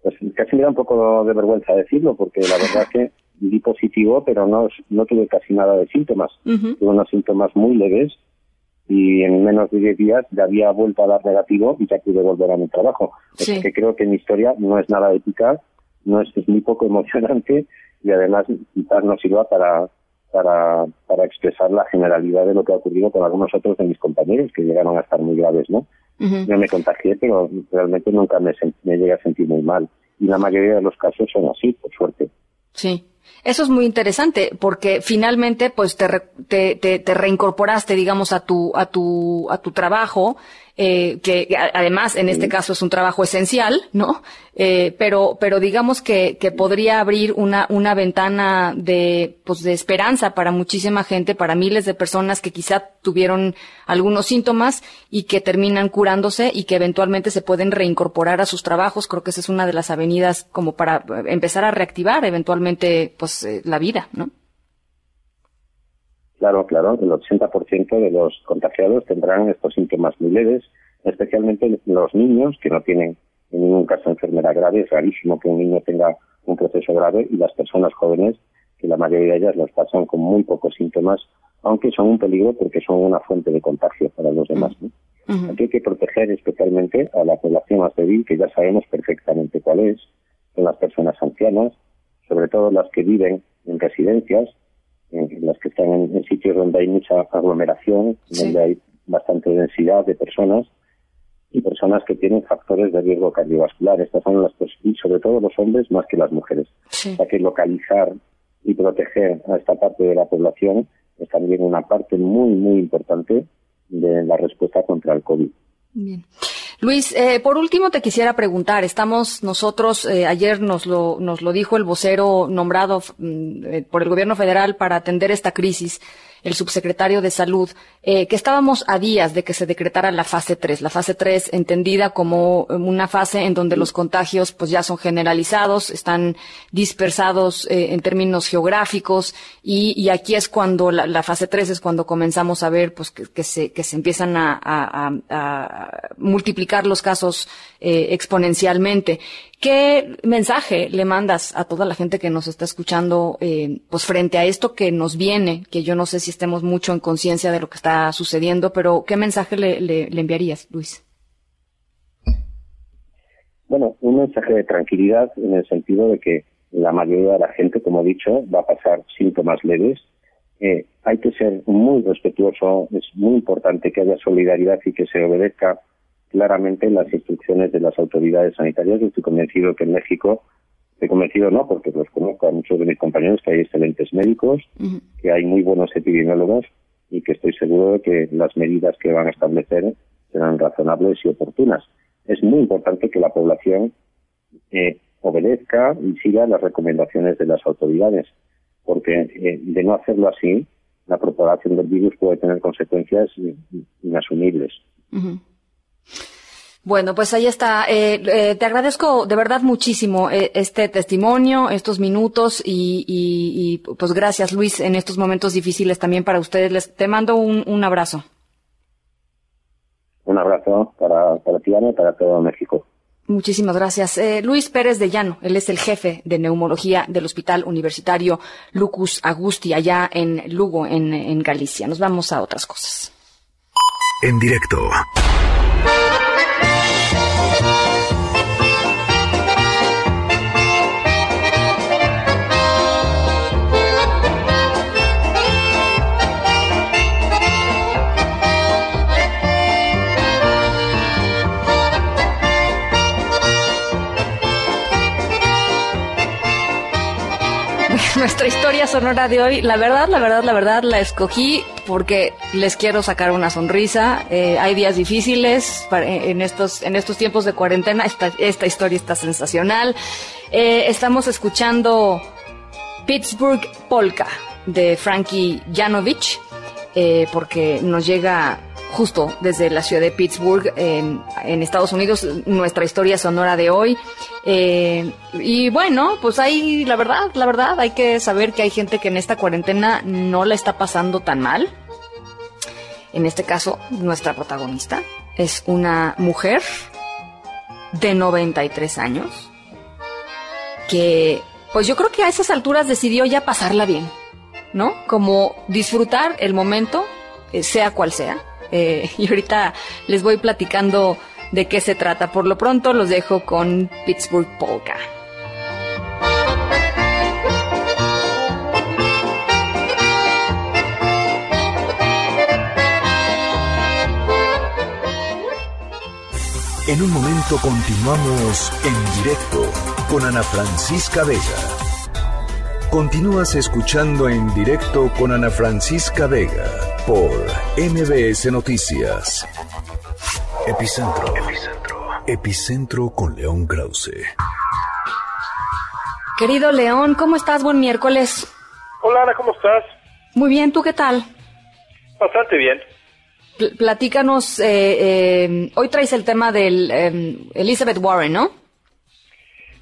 pues casi me da un poco de vergüenza decirlo, porque la verdad es que di positivo, pero no, no tuve casi nada de síntomas. Tuve unos síntomas muy leves y en menos de 10 días ya había vuelto a dar negativo y ya pude volver a mi trabajo. que creo que mi historia no es nada épica, no es, es muy poco emocionante y además quizás no sirva para, para, para expresar la generalidad de lo que ha ocurrido con algunos otros de mis compañeros que llegaron a estar muy graves, ¿no? Yo me contagié, pero realmente nunca me, me llegué a sentir muy mal. Y la mayoría de los casos son así, por suerte. Sí. Eso es muy interesante porque finalmente pues te, te, te, te, reincorporaste, digamos, a tu, a tu, a tu trabajo eh, que además en este caso es un trabajo esencial, ¿no? Eh, pero, pero digamos que, que podría abrir una, una ventana de, pues de esperanza para muchísima gente, para miles de personas que quizá tuvieron algunos síntomas y que terminan curándose y que eventualmente se pueden reincorporar a sus trabajos. Creo que esa es una de las avenidas como para empezar a reactivar eventualmente, pues, eh, la vida, ¿no? Claro, claro, el 80% de los contagiados tendrán estos síntomas muy leves, especialmente los niños que no tienen en ningún caso enfermedad grave. Es rarísimo que un niño tenga un proceso grave y las personas jóvenes, que la mayoría de ellas los pasan con muy pocos síntomas, aunque son un peligro porque son una fuente de contagio para los demás. Aquí hay que proteger especialmente a la población más débil, que ya sabemos perfectamente cuál es, son las personas ancianas, sobre todo las que viven en residencias, en las que están en, sitios donde hay mucha aglomeración, donde hay bastante densidad de personas y personas que tienen factores de riesgo cardiovascular. Estas son las y sobre todo los hombres más que las mujeres. Sí. O sea que localizar y proteger a esta parte de la población es también una parte muy, muy importante de la respuesta contra el COVID. Bien. Luis, eh, por último te quisiera preguntar, estamos nosotros, eh, ayer nos lo, nos lo dijo el vocero nombrado mm, eh, por el gobierno federal para atender esta crisis, el subsecretario de Salud, eh, que estábamos a días de que se decretara la fase 3. La fase 3 entendida como una fase en donde los contagios pues ya son generalizados, están dispersados eh, en términos geográficos y, y, aquí es cuando la, fase 3 es cuando comenzamos a ver pues que, se, que se empiezan a, a, a multiplicar los casos eh, exponencialmente. ¿Qué mensaje le mandas a toda la gente que nos está escuchando, eh, pues frente a esto que nos viene, que yo no sé si estemos mucho en conciencia de lo que está sucediendo, pero qué mensaje le, enviarías, Luis? Bueno, un mensaje de tranquilidad en el sentido de que la mayoría de la gente, como he dicho, va a pasar síntomas leves. Eh, hay que ser muy respetuoso, es muy importante que haya solidaridad y que se obedezca claramente las instrucciones de las autoridades sanitarias. Estoy convencido que en México, estoy convencido no, porque los conozco a muchos de mis compañeros, que hay excelentes médicos, que hay muy buenos epidemiólogos y que estoy seguro de que las medidas que van a establecer serán razonables y oportunas. Es muy importante que la población eh, obedezca y siga las recomendaciones de las autoridades, porque eh, de no hacerlo así, la propagación del virus puede tener consecuencias inasumibles. Bueno, pues ahí está. Eh, eh, te agradezco de verdad muchísimo eh, este testimonio, estos minutos y, y, y, pues gracias Luis en estos momentos difíciles también para ustedes. Les, te mando un, un abrazo. Un abrazo para, para ti, Ana, y para todo México. Muchísimas gracias. Eh, Luis Pérez de Llano, él es el jefe de neumología del Hospital Universitario Lucus Agusti, allá en Lugo, en, en Galicia. Nos vamos a otras cosas. En directo. Sonora de hoy, la verdad, la verdad, la verdad, la escogí porque les quiero sacar una sonrisa. Eh, hay días difíciles para, en estos en estos tiempos de cuarentena. Esta, historia está sensacional. Eh, estamos escuchando Pittsburgh Polka de Frankie Janovich eh, porque nos llega justo desde la ciudad de Pittsburgh, en, Estados Unidos, nuestra historia sonora de hoy. Eh, y bueno, pues hay, la verdad, la verdad, hay que saber que hay gente que en esta cuarentena no la está pasando tan mal. En este caso, nuestra protagonista es una mujer de 93 años que, pues yo creo que a esas alturas decidió ya pasarla bien, ¿no? Como disfrutar el momento, eh, sea cual sea eh, *laughs* y ahorita les voy platicando de qué se trata. Por lo pronto los dejo con Pittsburgh Polka. En un momento continuamos en directo con Ana Francisca Vega. Continúas escuchando en directo con Ana Francisca Vega por MBS Noticias. Epicentro. Epicentro. Epicentro con León Krause. Querido León, ¿cómo estás? Buen miércoles. Hola Ana, ¿cómo estás? Muy bien, ¿tú qué tal? Bastante bien. platícanos, eh, eh, hoy traes el tema del eh, Elizabeth Warren, ¿no?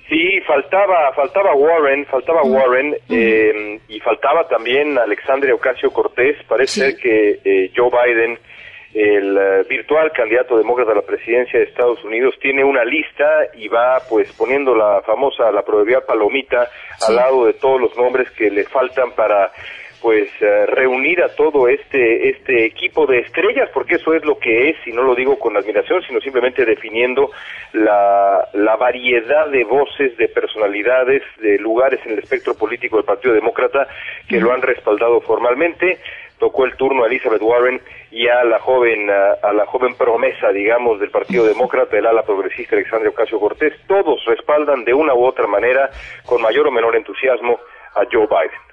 Sí, faltaba, faltaba Warren, faltaba Warren y faltaba también Alexandria Ocasio Cortés. Parece ser que Joe Biden, el virtual candidato demócrata a la presidencia de Estados Unidos, tiene una lista y va pues poniendo la famosa, la proverbial palomita al lado de todos los nombres que le faltan para pues eh, reunir a todo este este equipo de estrellas porque eso es lo que es y no lo digo con admiración sino simplemente definiendo la, la variedad de voces de personalidades de lugares en el espectro político del Partido Demócrata que lo han respaldado formalmente. Tocó el turno a Elizabeth Warren y a la joven a, la joven promesa digamos del Partido Demócrata el ala progresista Alexandria Ocasio Cortés todos respaldan de una u otra manera con mayor o menor entusiasmo a Joe Biden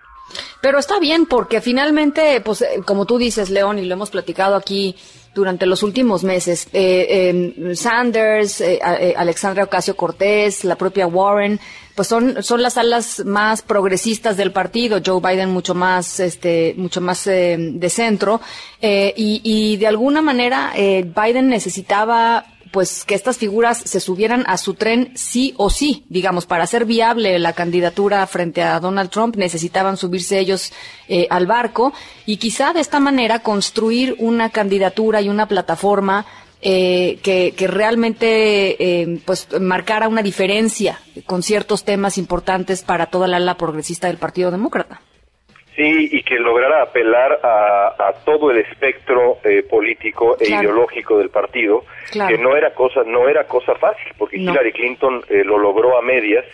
pero está bien porque finalmente, pues eh, como tú dices, León, y lo hemos platicado aquí durante los últimos meses, eh, em, Sanders, eh, Alexandra Ocasio Cortés, la propia Warren, pues son, son las alas más progresistas del partido, Joe Biden mucho más, este, mucho más de centro, y, y de alguna manera Biden necesitaba pues que estas figuras se subieran a su tren sí o sí, digamos, para hacer viable la candidatura frente a Donald Trump necesitaban subirse ellos eh, al barco y quizá de esta manera construir una candidatura y una plataforma eh, que, realmente eh, pues marcara una diferencia con ciertos temas importantes para toda la ala progresista del Partido Demócrata. Sí, y que lograra apelar a, todo el espectro eh, político e ideológico del partido, que no era cosa no era cosa fácil, porque Hillary Clinton eh, lo logró a medias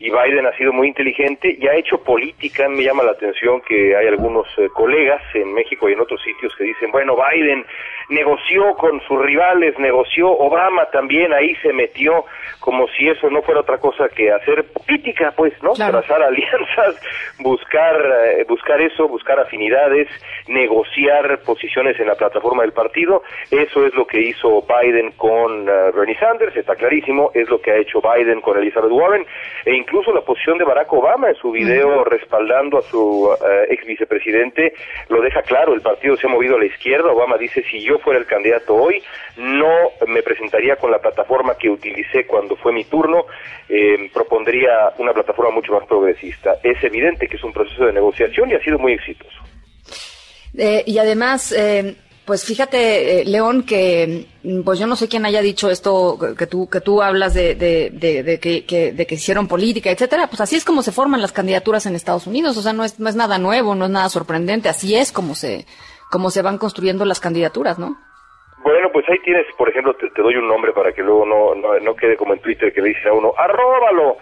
y Biden ha sido muy inteligente y ha hecho política. Me llama la atención que hay algunos eh, colegas en México y en otros sitios que dicen, bueno, Biden negoció con sus rivales, negoció, Obama también ahí se metió, como si eso no fuera otra cosa que hacer política, pues, ¿no? Trazar alianzas, *laughs* buscar, eh, buscar eso, buscar afinidades, negociar posiciones en la plataforma del partido. Eso es lo que hizo Biden con eh, Bernie Sanders, está clarísimo, es lo que ha hecho Biden con Elizabeth Warren, e incluso la posición de Barack Obama en su video respaldando a su eh, ex vicepresidente lo deja claro, el partido se ha movido a la izquierda, Obama dice si yo fuera el candidato hoy no me presentaría con la plataforma que utilicé cuando fue mi turno, eh, propondría una plataforma mucho más progresista. Es evidente que es un proceso de negociación y ha sido muy exitoso. Eh, y además, pues fíjate, eh, León, que mm, pues yo no sé quién haya dicho esto que tú que tú hablas de, de, de, que, de que hicieron política, etcétera. Pues así es como se forman las candidaturas en Estados Unidos. O sea, no es no es nada nuevo, no es nada sorprendente. Así es como se como se van construyendo las candidaturas, ¿no? Bueno, pues ahí tienes, por ejemplo, te, doy un nombre para que luego no, no, no, quede como en Twitter que le dice a uno, arróbalo.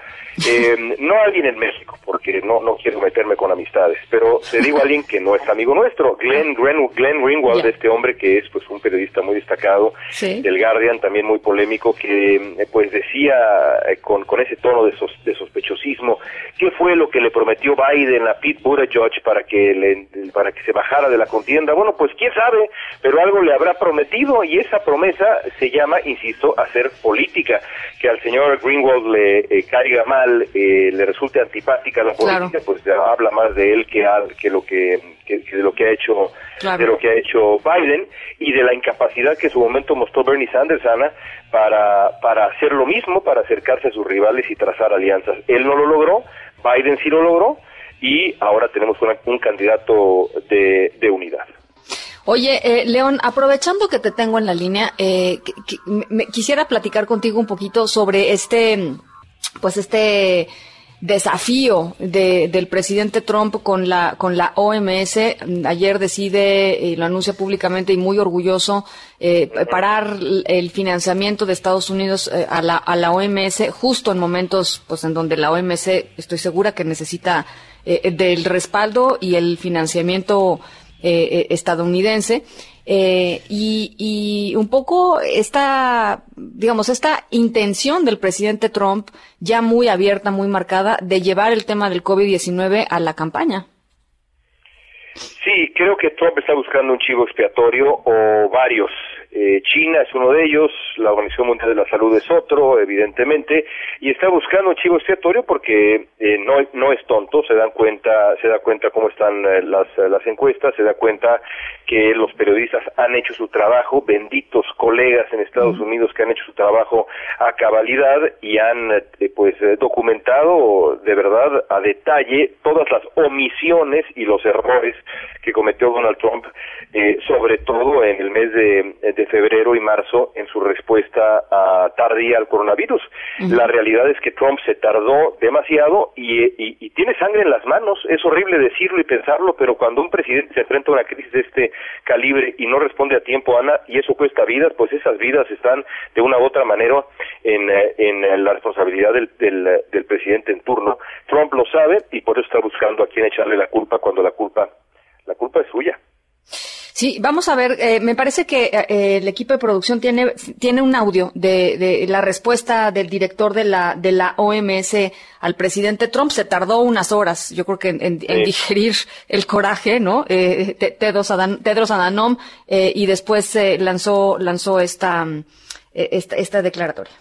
Eh, no alguien en México, porque no, no quiero meterme con amistades, pero te digo a alguien que no es amigo nuestro, Glenn, Glenn, Glenn Ringwald, este hombre que es pues un periodista muy destacado del Guardian, también muy polémico, que eh, pues decía eh, con, con ese tono de, de sospechosismo, ¿qué fue lo que le prometió Biden a Pete Buttigieg para que, le, para que se bajara de la contienda? Bueno, pues quién sabe, pero algo le habrá prometido y esa promesa se llama, insisto, hacer política, que al señor Greenwald le caiga mal eh, le resulte antipática la política, pues habla más de él que, que lo que, de lo que ha hecho de lo que ha hecho Biden y de la incapacidad que en su momento mostró Bernie Sanders, Ana, para, para hacer lo mismo, para acercarse a sus rivales y trazar alianzas. Él no lo logró, Biden sí lo logró y ahora tenemos un candidato de, de unidad. Oye, eh, León, aprovechando que te tengo en la línea, eh, quisiera platicar contigo un poquito sobre este pues este desafío de, del presidente Trump con la con la OMS ayer decide y lo anuncia públicamente y muy orgulloso eh, parar el financiamiento de Estados Unidos eh, a la a la OMS justo en momentos pues en donde la OMS estoy segura que necesita eh, del respaldo y el financiamiento estadounidense eh, y, y un poco esta, digamos, esta intención del presidente Trump ya muy abierta, muy marcada, de llevar el tema del COVID-19 a la campaña. Sí, creo que Trump está buscando un chivo expiatorio o varios. Eh, China es uno de ellos, la Organización Mundial de la Salud es otro, evidentemente, y está buscando un chivo expiatorio porque eh, no, no es tonto, se dan cuenta, se da cuenta cómo están eh, las, las encuestas, se da cuenta que los periodistas han hecho su trabajo, benditos colegas en Estados Unidos que han hecho su trabajo a cabalidad y han pues documentado de verdad a detalle todas las omisiones y los errores que cometió Donald Trump, sobre todo en el mes de febrero y marzo en su respuesta a tardía al coronavirus. La realidad es que Trump se tardó demasiado y, y, tiene sangre en las manos. Es horrible decirlo y pensarlo, pero cuando un presidente se enfrenta a una crisis de este calibre y no responde a tiempo, Ana, y eso cuesta vidas, pues esas vidas están de una u otra manera en, eh, en la responsabilidad del, del, del presidente en turno. Trump lo sabe y por eso está buscando a quién echarle la culpa cuando la culpa la culpa es suya. Sí, vamos a ver, eh, me parece que eh, el equipo de producción tiene, tiene un audio de, de, la respuesta del director de la, de la OMS al presidente Trump. Se tardó unas horas, yo creo que en, digerir el coraje, ¿no? Eh, Tedros, Adhanom, eh, y después lanzó, lanzó esta, esta, esta declaratoria.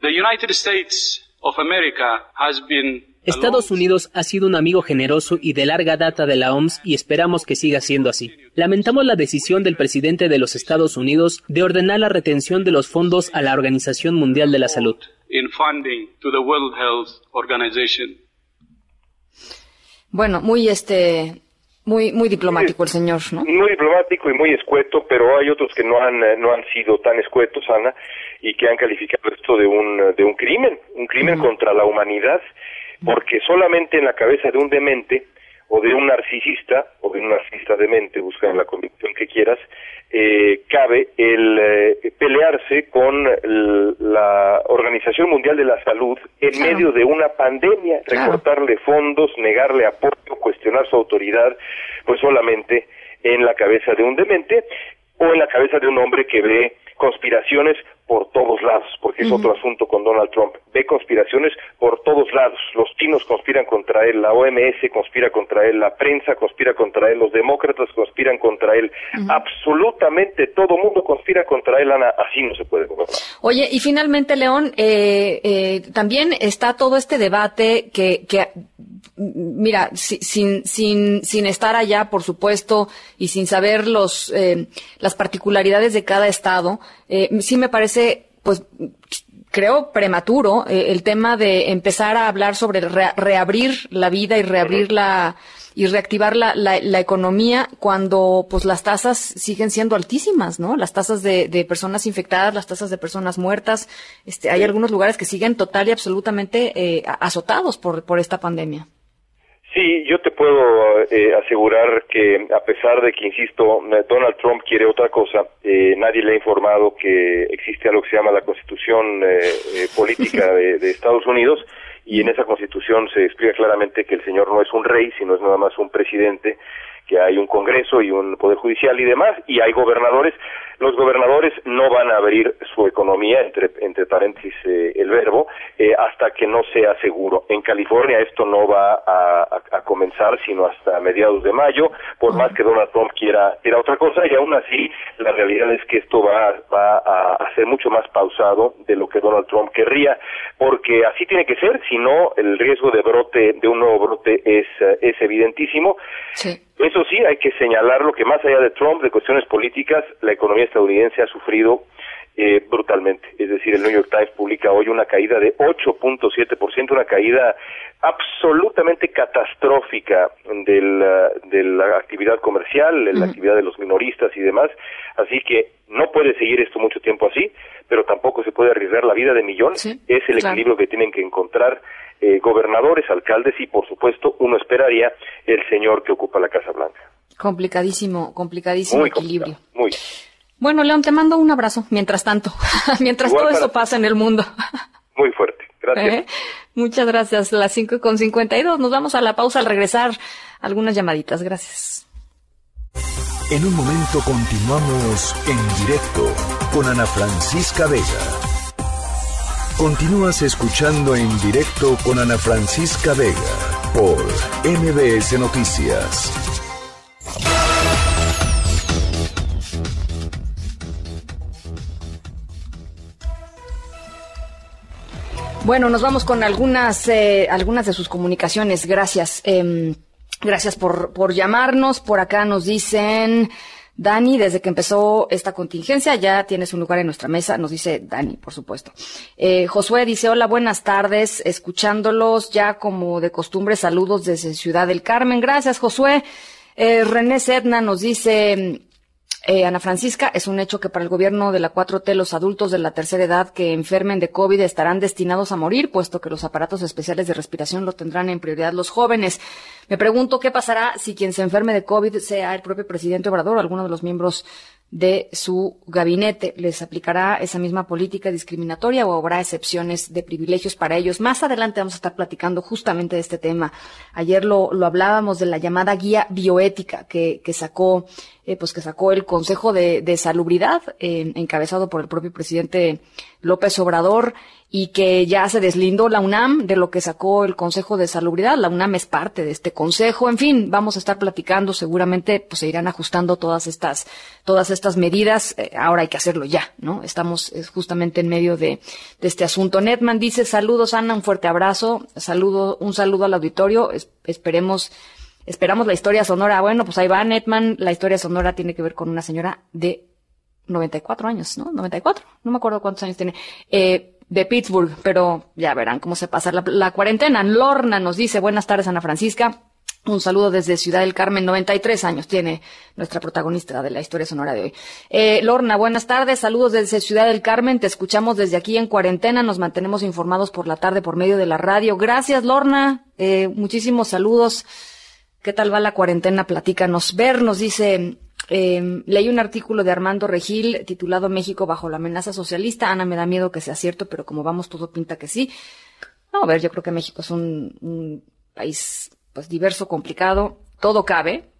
The United States of America has been Estados Unidos ha sido un amigo generoso y de larga data de la OMS y esperamos que siga siendo así. Lamentamos la decisión del presidente de los Estados Unidos de ordenar la retención de los fondos a la Organización Mundial de la Salud. Bueno, muy este muy muy diplomático el señor, ¿no? Muy diplomático y muy escueto, pero hay otros que no han no han sido tan escuetos, Ana, y que han calificado esto de un de un crimen, un crimen contra la humanidad porque solamente en la cabeza de un demente o de un narcisista o de un narcisista demente, busca la convicción que quieras, eh, cabe el eh, pelearse con la Organización Mundial de la Salud en medio de una pandemia, recortarle fondos, negarle apoyo, cuestionar su autoridad, pues solamente en la cabeza de un demente o en la cabeza de un hombre que ve conspiraciones por todos lados, porque es otro asunto con Donald Trump. Ve conspiraciones por todos lados. Los chinos conspiran contra él, la OMS conspira contra él, la prensa conspira contra él, los demócratas conspiran contra él. Absolutamente todo mundo conspira contra él, Ana. Así no se puede gobernar. Oye, y finalmente, León, eh, eh, también está todo este debate que, que mira, sin, sin, sin estar allá, por supuesto, y sin saber los, eh, las particularidades de cada estado, eh, sí me parece, pues, creo prematuro eh, el tema de empezar a hablar sobre reabrir la vida y reabrir la y reactivar la, la, economía cuando pues las tasas siguen siendo altísimas, ¿no? Las tasas de, de personas infectadas, las tasas de personas muertas, este, hay algunos lugares que siguen total y absolutamente eh, azotados por, por esta pandemia. Sí, yo te puedo eh, asegurar que a pesar de que, insisto, Donald Trump quiere otra cosa, eh, nadie le ha informado que existe algo que se llama la Constitución eh, Política *laughs* de, de, Estados Unidos y en esa Constitución se explica claramente que el señor no es un rey, sino es nada más un presidente, que hay un Congreso y un Poder Judicial y demás, y hay gobernadores los gobernadores no van a abrir su economía, entre, entre paréntesis eh, el verbo, eh, hasta que no sea seguro. En California esto no va a, comenzar sino hasta mediados de mayo, por más que Donald Trump quiera, quiera otra cosa, y aún así la realidad es que esto va, va a, ser mucho más pausado de lo que Donald Trump querría, porque así tiene que ser, si no el riesgo de brote, de un nuevo brote es, es evidentísimo. Eso sí, hay que señalarlo que más allá de Trump, de cuestiones políticas, la economía estadounidense ha sufrido eh, brutalmente. Es decir, el New York Times publica hoy una caída de 8.7%, una caída absolutamente catastrófica del, de la actividad comercial, de la actividad de los minoristas y demás. Así que no puede seguir esto mucho tiempo así, pero tampoco se puede arriesgar la vida de millones. es el equilibrio que tienen que encontrar eh, gobernadores, alcaldes y, por supuesto, uno esperaría el señor que ocupa la Casa Blanca. Complicadísimo, complicadísimo equilibrio. Muy. Bueno, León, te mando un abrazo mientras tanto, *laughs* mientras todo esto pasa en el mundo. Muy fuerte. Gracias. ¿Eh? Muchas gracias. Las cinco con 52. Nos vamos a la pausa al regresar. Algunas llamaditas. Gracias. En un momento continuamos en directo con Ana Francisca Vega. Continúas escuchando en directo con Ana Francisca Vega por MBS Noticias. Bueno, nos vamos con algunas, eh, algunas de sus comunicaciones. Gracias. Em, gracias por, por llamarnos. Por acá nos dicen, Dani, desde que empezó esta contingencia ya tienes un lugar en nuestra mesa, nos dice Dani, por supuesto. Eh, Josué dice, hola, buenas tardes, escuchándolos ya como de costumbre, saludos desde Ciudad del Carmen. Gracias, Josué. Eh, René Sedna nos dice, eh, Ana Francisca, es un hecho que para el gobierno de la 4T los adultos de la tercera edad que enfermen de COVID estarán destinados a morir, puesto que los aparatos especiales de respiración lo tendrán en prioridad los jóvenes. Me pregunto qué pasará si quien se enferme de COVID sea el propio presidente Obrador o alguno de los miembros de su gabinete. ¿Les aplicará esa misma política discriminatoria o habrá excepciones de privilegios para ellos? Más adelante vamos a estar platicando justamente de este tema. Ayer lo, lo hablábamos de la llamada guía bioética que, que sacó, eh, pues que sacó el Consejo de, Salubridad, eh, encabezado por el propio presidente López Obrador y que ya se deslindó la UNAM de lo que sacó el Consejo de Salubridad. La UNAM es parte de este consejo. En fin, vamos a estar platicando. Seguramente pues, se irán ajustando todas estas, todas estas medidas. Eh, ahora hay que hacerlo ya, ¿no? Estamos justamente en medio de, de, este asunto. Netman dice, saludos Ana, un fuerte abrazo. Saludo, un saludo al auditorio. esperemos, esperamos la historia sonora. Bueno, pues ahí va Netman. La historia sonora tiene que ver con una señora de 94 años, ¿no? 94. No me acuerdo cuántos años tiene. Eh, de Pittsburgh, pero ya verán cómo se pasa la, cuarentena. Lorna nos dice, buenas tardes Ana Francisca. Un saludo desde Ciudad del Carmen, 93 años tiene nuestra protagonista de la historia sonora de hoy. Eh, Lorna, buenas tardes, saludos desde Ciudad del Carmen, te escuchamos desde aquí en cuarentena, nos mantenemos informados por la tarde por medio de la radio. Gracias, Lorna, eh, muchísimos saludos. ¿Qué tal va la cuarentena? Platícanos. Ver, nos dice eh, leí un artículo de Armando Regil titulado México bajo la amenaza socialista. Ana, me da miedo que sea cierto, pero como vamos todo pinta que sí. No, a ver, yo creo que México es un, un país pues diverso, complicado, todo cabe,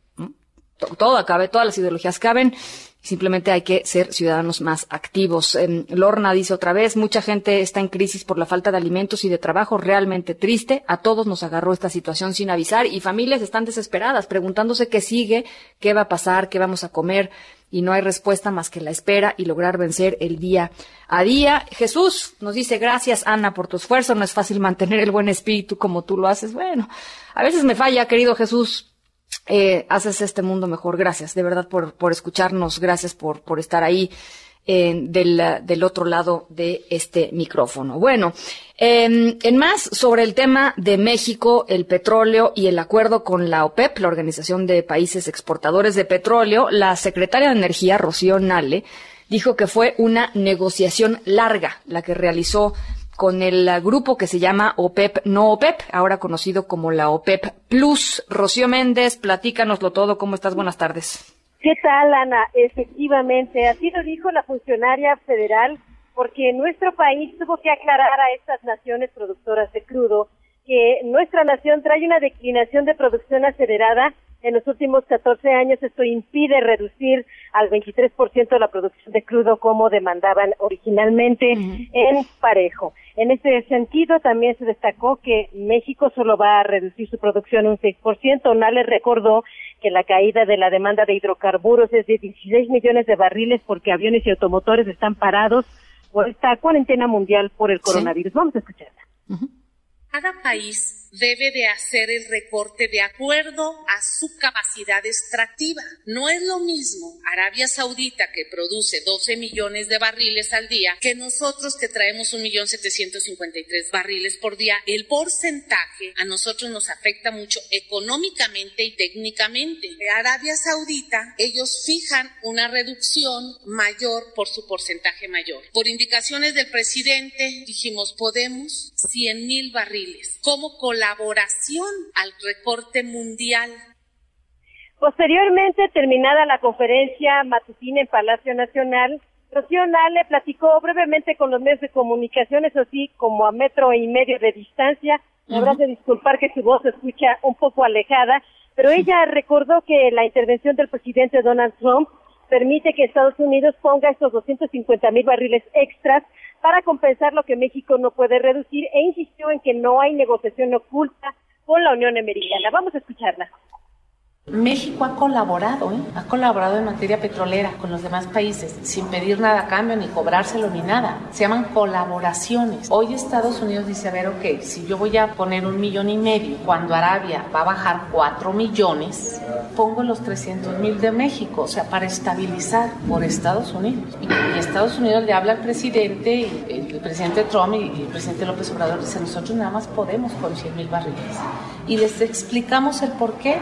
todo cabe, todas las ideologías caben Simplemente hay que ser ciudadanos más activos. Lorna dice otra vez, mucha gente está en crisis por la falta de alimentos y de trabajo, realmente triste. A todos nos agarró esta situación sin avisar y familias están desesperadas, preguntándose qué sigue, qué va a pasar, qué vamos a comer y no hay respuesta más que la espera y lograr vencer el día a día. Jesús nos dice, gracias Ana por tu esfuerzo, no es fácil mantener el buen espíritu como tú lo haces. Bueno, a veces me falla, querido Jesús, eh, haces este mundo mejor. Gracias, de verdad, por, por escucharnos. Gracias por, por estar ahí eh, del, del, otro lado de este micrófono. Bueno, eh, en más sobre el tema de México, el petróleo y el acuerdo con la OPEP, la Organización de Países Exportadores de Petróleo, la secretaria de Energía, Rocío Nale, dijo que fue una negociación larga la que realizó con el grupo que se llama OPEP No OPEP, ahora conocido como la OPEP Plus. Rocío Méndez, platícanoslo todo. ¿Cómo estás? Buenas tardes. ¿Qué tal, Ana? Efectivamente, así lo dijo la funcionaria federal, porque nuestro país tuvo que aclarar a estas naciones productoras de crudo que nuestra nación trae una declinación de producción acelerada en los últimos 14 años. Esto impide reducir al 23% de la producción de crudo como demandaban originalmente en parejo. En ese sentido, también se destacó que México solo va a reducir su producción un 6%. Nale recordó que la caída de la demanda de hidrocarburos es de 16 millones de barriles porque aviones y automotores están parados por esta cuarentena mundial por el coronavirus. Vamos a escucharla. Cada país debe de hacer el recorte de acuerdo a su capacidad extractiva. No es lo mismo Arabia Saudita que produce 12 millones de barriles al día que nosotros que traemos un millón tres barriles por día. El porcentaje a nosotros nos afecta mucho económicamente y técnicamente. Arabia Saudita, ellos fijan una reducción mayor por su porcentaje mayor. Por indicaciones del presidente dijimos podemos 100 mil barriles. ¿Cómo colaboración al recorte mundial. Posteriormente, terminada la conferencia matutina en Palacio Nacional, Rocío Nale platicó brevemente con los medios de comunicación, eso sí, como a metro y medio de distancia. Me habrás de disculpar que su voz se escucha un poco alejada, pero ella recordó que la intervención del presidente Donald Trump permite que Estados Unidos ponga estos 250 mil barriles extras para compensar lo que México no puede reducir e insistió en que no hay negociación oculta con la Unión Americana. Vamos a escucharla. México ha colaborado, ¿eh? ha colaborado en materia petrolera con los demás países sin pedir nada a cambio, ni cobrárselo, ni nada. Se llaman colaboraciones. Hoy Estados Unidos dice, a ver, ok, si yo voy a poner un millón y medio, cuando Arabia va a bajar cuatro millones, pongo los 300 mil de México, o sea, para estabilizar por Estados Unidos. Y, Estados Unidos le habla al presidente, el, presidente Trump y, y, el presidente López Obrador dice, nosotros nada más podemos con 100 mil barriles. Y les explicamos el por qué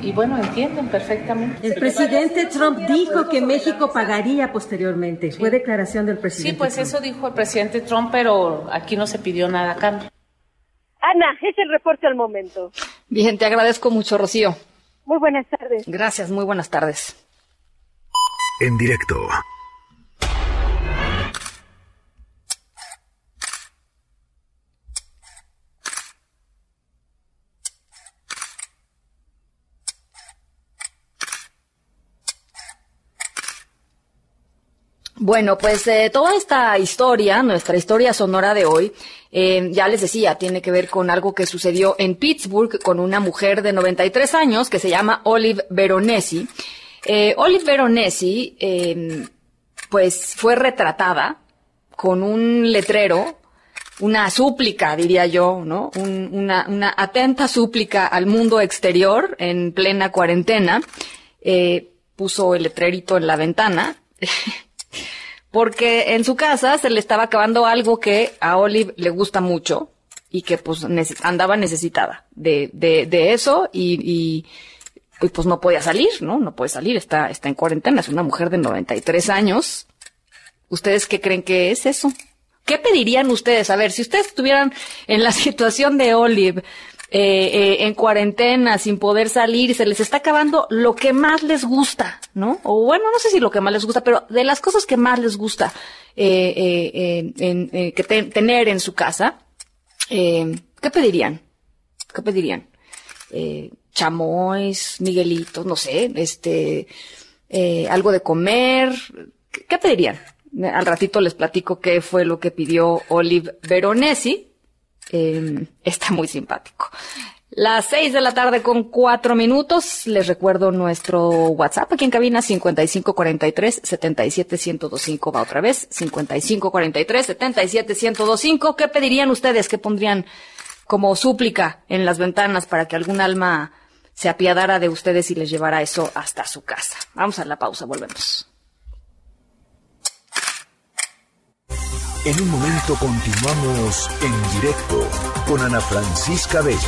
y bueno, entienden perfectamente. El presidente Trump dijo que México pagaría posteriormente. Fue declaración del presidente. Sí, pues eso dijo el presidente Trump, pero aquí no se pidió nada a cambio. Ana, es el reporte al momento. Bien, te agradezco mucho, Rocío. Muy buenas tardes. Gracias, muy buenas tardes. En directo. Bueno, pues eh, toda esta historia, nuestra historia sonora de hoy, eh, ya les decía, tiene que ver con algo que sucedió en Pittsburgh con una mujer de 93 años que se llama Olive Veronesi. Eh, Olive Veronesi, em, pues fue retratada con un letrero, una súplica, diría yo, ¿no? una, una atenta súplica al mundo exterior en plena cuarentena. puso el letrerito en la ventana. *laughs* porque en su casa se le estaba acabando algo que a Olive le gusta mucho y que pues andaba necesitada de, de, de eso y, y, pues no podía salir, ¿no? No puede salir, está, está en cuarentena, es una mujer de 93 años. ¿Ustedes qué creen que es eso? ¿Qué pedirían ustedes? A ver, si ustedes estuvieran en la *laughs* situación de Olive, eh, eh, en cuarentena, sin poder salir, se les está acabando lo que más les gusta, ¿no? O bueno, no sé si lo que más les gusta, pero de las cosas que más les gusta eh, en, que tener en su casa, ¿qué pedirían? ¿Qué pedirían? chamois, miguelitos, no sé, este, algo de comer, ¿qué pedirían? Al ratito les platico qué fue lo que pidió Olive Veronesi, Em, está muy simpático. Las seis de la tarde con cuatro minutos. Les recuerdo nuestro WhatsApp aquí en cabina 5543 77125. Va otra vez 5543 77125. ¿Qué pedirían ustedes? ¿Qué pondrían como súplica en las ventanas para que algún alma se apiadara de ustedes y les llevara eso hasta su casa? Vamos a la pausa, volvemos. En un momento continuamos en directo con Ana Francisca Vega.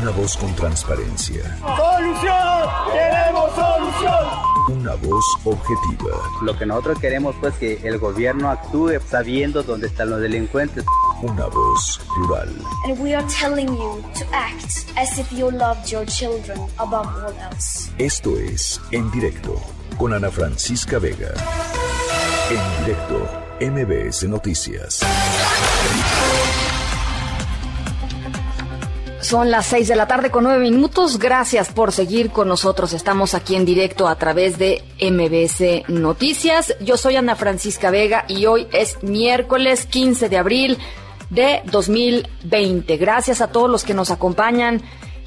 Una voz con transparencia. ¡Solución! ¡Queremos solución! Una voz objetiva. Lo que nosotros queremos pues que el gobierno actúe sabiendo dónde están los delincuentes. Una voz plural. And we are telling you to act as if you loved your children above all else. Esto es En Directo con Ana Francisca Vega. En directo, MBS Noticias. Son las seis de la tarde con nueve minutos. Gracias por seguir con nosotros. Estamos aquí en directo a través de MBS Noticias. Yo soy Ana Francisca Vega y hoy es miércoles 15 de abril de 2020. Gracias a todos los que nos acompañan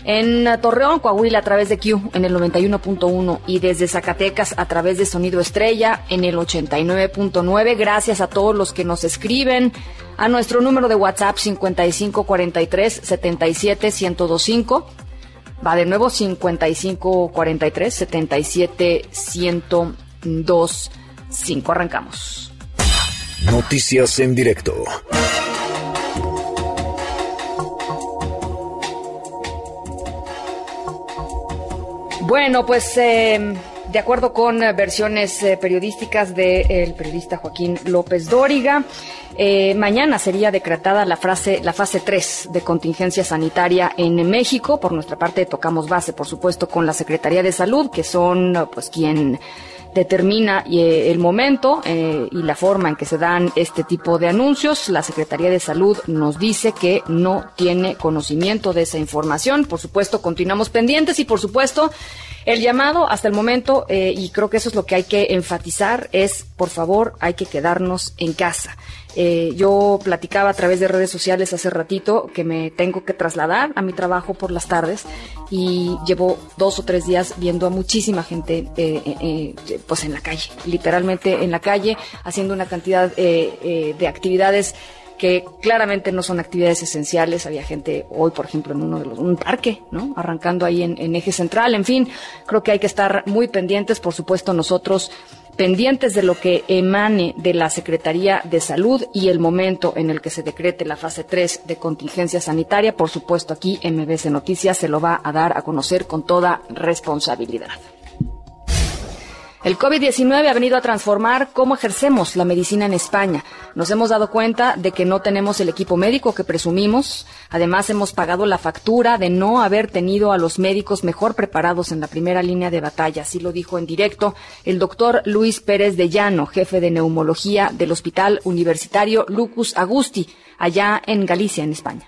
en Torreón, Coahuila, a través de Q en el 91.1 y desde Zacatecas a través de Sonido Estrella en el 89.9. Gracias a todos los que nos escriben a nuestro número de WhatsApp 5543 77 1025. Va de nuevo 5543 77 1025. Arrancamos. Noticias en directo. Bueno, pues eh, de acuerdo con eh, versiones eh, periodísticas del periodista Joaquín López Dóriga, mañana sería decretada la, frase, la fase 3 de contingencia sanitaria en México. Por nuestra parte tocamos base, por supuesto, con la Secretaría de Salud, que son pues quien determina eh, el momento eh, y la forma en que se dan este tipo de anuncios. La Secretaría de Salud nos dice que no tiene conocimiento de esa información. Por supuesto, continuamos pendientes y por supuesto, el llamado hasta el momento, eh, y creo que eso es lo que hay que enfatizar, es, por favor, hay que quedarnos en casa. Eh, yo platicaba a través de redes sociales hace ratito que me tengo que trasladar a mi trabajo por las tardes y llevo dos o tres días viendo a muchísima gente eh, pues en la calle, literalmente en la calle, haciendo una cantidad de actividades que claramente no son actividades esenciales. Había gente hoy, por ejemplo, en uno de los, un parque, ¿no? Arrancando ahí en, en eje central. En fin, creo que hay que estar muy pendientes, por supuesto, nosotros pendientes de lo que emane de la Secretaría de Salud y el momento en el que se decrete la fase 3 de contingencia sanitaria. Por supuesto, aquí MBC Noticias se lo va a dar a conocer con toda responsabilidad. El COVID-19 ha venido a transformar cómo ejercemos la medicina en España. Nos hemos dado cuenta de que no tenemos el equipo médico que presumimos. Además, hemos pagado la factura de no haber tenido a los médicos mejor preparados en la primera línea de batalla. Así lo dijo en directo el doctor Luis Pérez de Llano, jefe de neumología del Hospital Universitario Lucus Agusti, allá en Galicia, en España.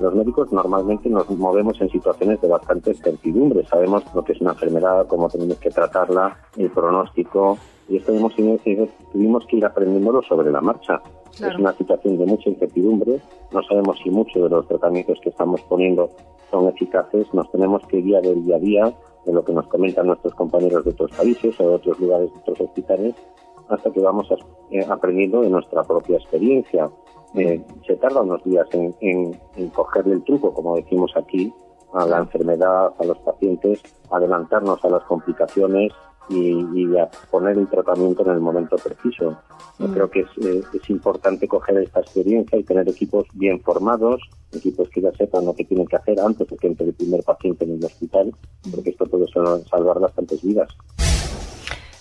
Los médicos normalmente nos movemos en situaciones de bastante incertidumbre. Sabemos lo que es una enfermedad, cómo tenemos que tratarla, el pronóstico, y esto hemos, tuvimos que ir aprendiéndolo sobre la marcha. Es una situación de mucha incertidumbre, no sabemos si muchos de los tratamientos que estamos poniendo son eficaces, nos tenemos que guiar del día a día de lo que nos comentan nuestros compañeros de otros países o de otros lugares, de otros hospitales, hasta que vamos eh, aprendiendo de nuestra propia experiencia. Eh, se tarda unos días en, en, cogerle el truco, como decimos aquí, a la enfermedad, a los pacientes, adelantarnos a las complicaciones y, a poner el tratamiento en el momento preciso. Yo mm. creo que es, eh, es, importante coger esta experiencia y tener equipos bien formados, equipos que ya sepan lo que tienen que hacer antes de que entre el primer paciente en el hospital, porque esto puede salvar bastantes vidas.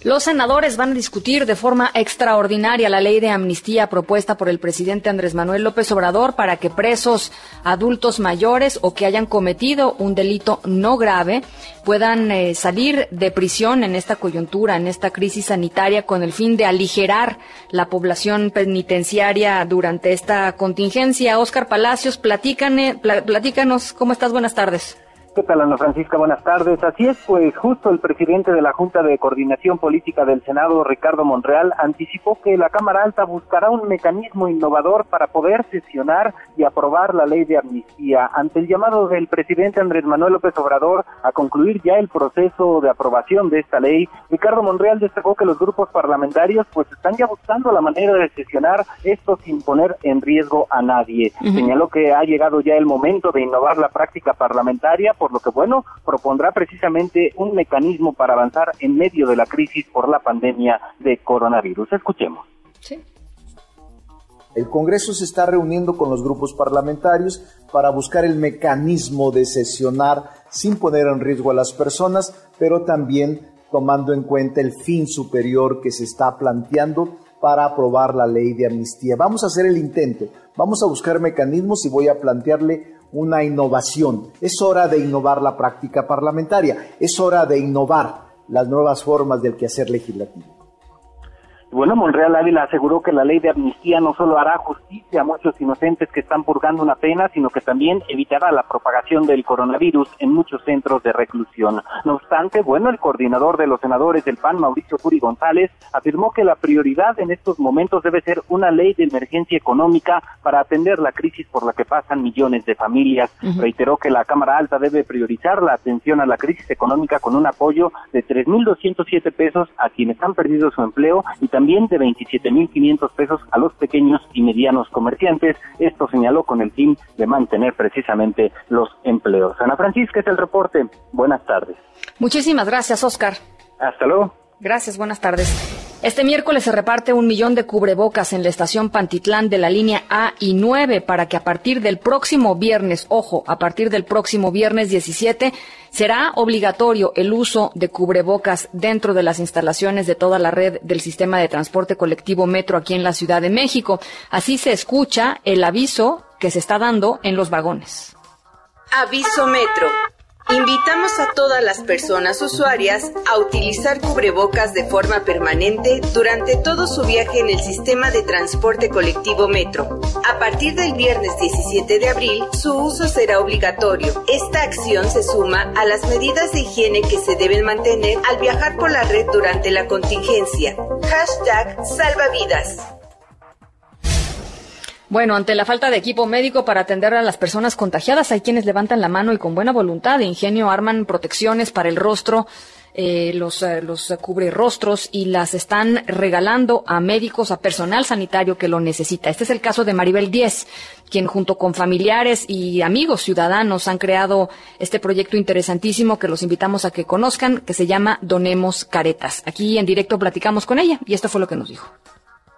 Los senadores van a discutir de forma extraordinaria la ley de amnistía propuesta por el presidente Andrés Manuel López Obrador para que presos adultos mayores o que hayan cometido un delito no grave puedan eh, salir de prisión en esta coyuntura, en esta crisis sanitaria, con el fin de aligerar la población penitenciaria durante esta contingencia. Oscar Palacios, platícanos, ¿cómo estás? Buenas tardes. ¿Qué tal, Ana Francisca? Buenas tardes. Así es, pues justo el presidente de la Junta de Coordinación Política del Senado, Ricardo Monreal, anticipó que la Cámara Alta buscará un mecanismo innovador para poder sesionar y aprobar la ley de amnistía. Ante el llamado del presidente Andrés Manuel López Obrador a concluir ya el proceso de aprobación de esta ley, Ricardo Monreal destacó que los grupos parlamentarios pues están ya buscando la manera de sesionar esto sin poner en riesgo a nadie. Señaló que ha llegado ya el momento de innovar la práctica parlamentaria por lo que, bueno, propondrá precisamente un mecanismo para avanzar en medio de la crisis por la pandemia de coronavirus. Escuchemos. El Congreso se está reuniendo con los grupos parlamentarios para buscar el mecanismo de sesionar sin poner en riesgo a las personas, pero también tomando en cuenta el fin superior que se está planteando para aprobar la ley de amnistía. Vamos a hacer el intento, vamos a buscar mecanismos y voy a plantearle una innovación. Es hora de innovar la práctica parlamentaria, es hora de innovar las nuevas formas del quehacer legislativo. Bueno, Monreal Ávila aseguró que la ley de amnistía no solo hará justicia a muchos inocentes que están purgando una pena, sino que también evitará la propagación del coronavirus en muchos centros de reclusión. No obstante, bueno, el coordinador de los senadores del PAN, Mauricio Curi González, afirmó que la prioridad en estos momentos debe ser una ley de emergencia económica para atender la crisis por la que pasan millones de familias. Reiteró que la Cámara Alta debe priorizar la atención a la crisis económica con un apoyo de 3.207 pesos a quienes han perdido su empleo y también también de 27.500 pesos a los pequeños y medianos comerciantes. Esto señaló con el fin de mantener precisamente los empleos. Ana Francisca es el reporte. Buenas tardes. Muchísimas gracias, Oscar. Hasta luego. Gracias, buenas tardes. Este miércoles se reparte un millón de cubrebocas en la estación Pantitlán de la línea A y 9 para que a partir del próximo viernes, ojo, a partir del próximo viernes 17, será obligatorio el uso de cubrebocas dentro de las instalaciones de toda la red del sistema de transporte colectivo Metro aquí en la Ciudad de México. Así se escucha el aviso que se está dando en los vagones. Aviso Metro. Invitamos a todas las personas usuarias a utilizar cubrebocas de forma permanente durante todo su viaje en el sistema de transporte colectivo Metro. A partir del viernes 17 de abril, su uso será obligatorio. Esta acción se suma a las medidas de higiene que se deben mantener al viajar por la red durante la contingencia. Hashtag salvavidas. Bueno, ante la falta de equipo médico para atender a las personas contagiadas, hay quienes levantan la mano y con buena voluntad de ingenio arman protecciones para el rostro, eh, los, eh, los cubre rostros y las están regalando a médicos, a personal sanitario que lo necesita. Este es el caso de Maribel Díez, quien junto con familiares y amigos ciudadanos han creado este proyecto interesantísimo que los invitamos a que conozcan, que se llama Donemos Caretas. Aquí en directo platicamos con ella y esto fue lo que nos dijo.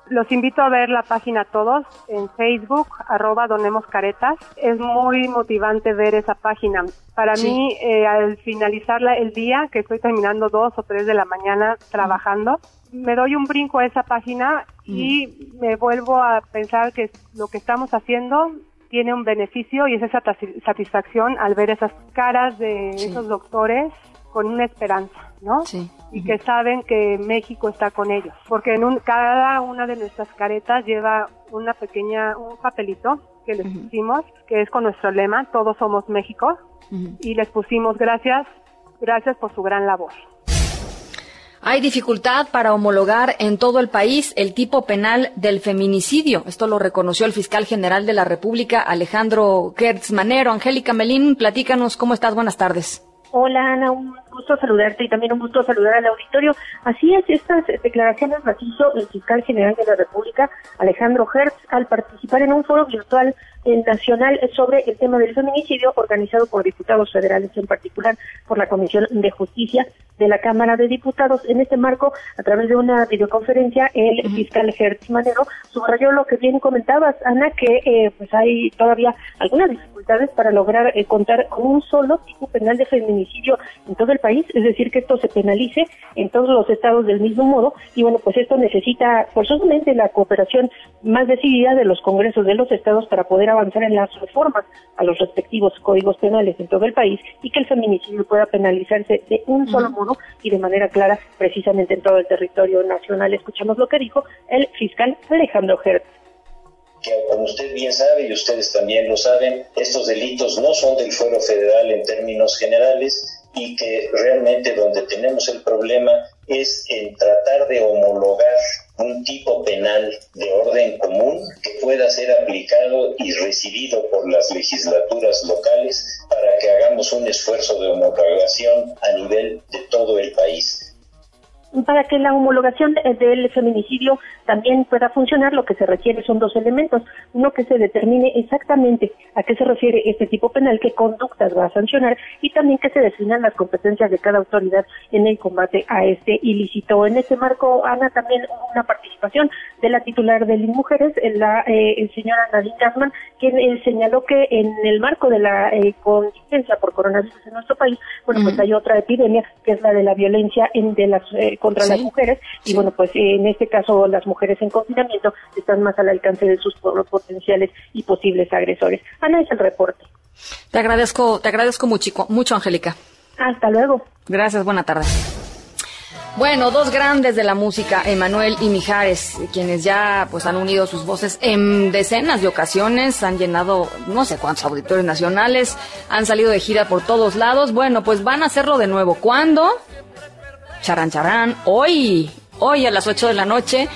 Los invito a ver la página todos en Facebook, arroba Donemos Caretas. Es muy motivante ver esa página. Para mí, eh, al finalizar el día, que estoy terminando dos o tres de la mañana trabajando, me doy un brinco a esa página y me vuelvo a pensar que lo que estamos haciendo tiene un beneficio y es esa satisfacción al ver esas caras de esos doctores con una esperanza, ¿no? Sí y que saben que México está con ellos, porque en un, cada una de nuestras caretas lleva una pequeña, un papelito que les pusimos, que es con nuestro lema, todos somos México, y les pusimos gracias, gracias por su gran labor. Hay dificultad para homologar en todo el país el tipo penal del feminicidio. Esto lo reconoció el fiscal general de la República, Alejandro Gertz Manero. Angélica Melín, platícanos cómo estás. Buenas tardes. Hola Ana, gusto saludarte y también un gusto saludar al auditorio. Así es, estas declaraciones las el fiscal general de la República, Alejandro Hertz, al participar en un foro virtual nacional sobre el tema del feminicidio organizado por diputados federales, en particular por la Comisión de Justicia de la Cámara de Diputados. En este marco, a través de una videoconferencia, el fiscal Hertz Manero subrayó lo que bien comentabas, Ana, que eh, pues hay todavía algunas dificultades para lograr eh, contar con un solo tipo penal de feminicidio en todo el país, es decir, que esto se penalice en todos los estados del mismo modo. Y bueno, pues esto necesita forzosamente la cooperación más decidida de los congresos de los estados para poder avanzar en las reformas a los respectivos códigos penales en todo el país y que el feminicidio pueda penalizarse de un solo modo y de manera clara precisamente en todo el territorio nacional. Escuchamos lo que dijo el fiscal Alejandro Hertz que como usted bien sabe y ustedes también lo saben, estos delitos no son del fuero federal en términos generales y que realmente donde tenemos el problema es en tratar de homologar un tipo penal de orden común que pueda ser aplicado y recibido por las legislaturas locales para que hagamos un esfuerzo de homologación a nivel de todo el país. Para que la homologación del feminicidio también pueda funcionar, lo que se requiere son dos elementos. Uno, que se determine exactamente a qué se refiere este tipo penal, qué conductas va a sancionar y también que se definan las competencias de cada autoridad en el combate a este ilícito. En este marco, Ana, también hubo una participación de la titular de Mujeres, la eh, señora Nadine Gassman, quien eh, señaló que en el marco de la eh, contingencia por coronavirus en nuestro país, bueno, pues hay otra epidemia que es la de la violencia en, de las eh, contra las mujeres y bueno, pues en este caso las mujeres en confinamiento están más al alcance de sus potenciales y posibles agresores. Ana es el reporte. Te agradezco, te agradezco mucho, mucho Angélica. Hasta luego. Gracias, buena tarde. Bueno, dos grandes de la música, Emanuel y Mijares, quienes ya pues han unido sus voces en decenas de ocasiones, han llenado no sé cuántos auditorios nacionales, han salido de gira por todos lados. Bueno, pues van a hacerlo de nuevo. ¿Cuándo? Charán, charán, hoy, hoy a las 8 de la noche.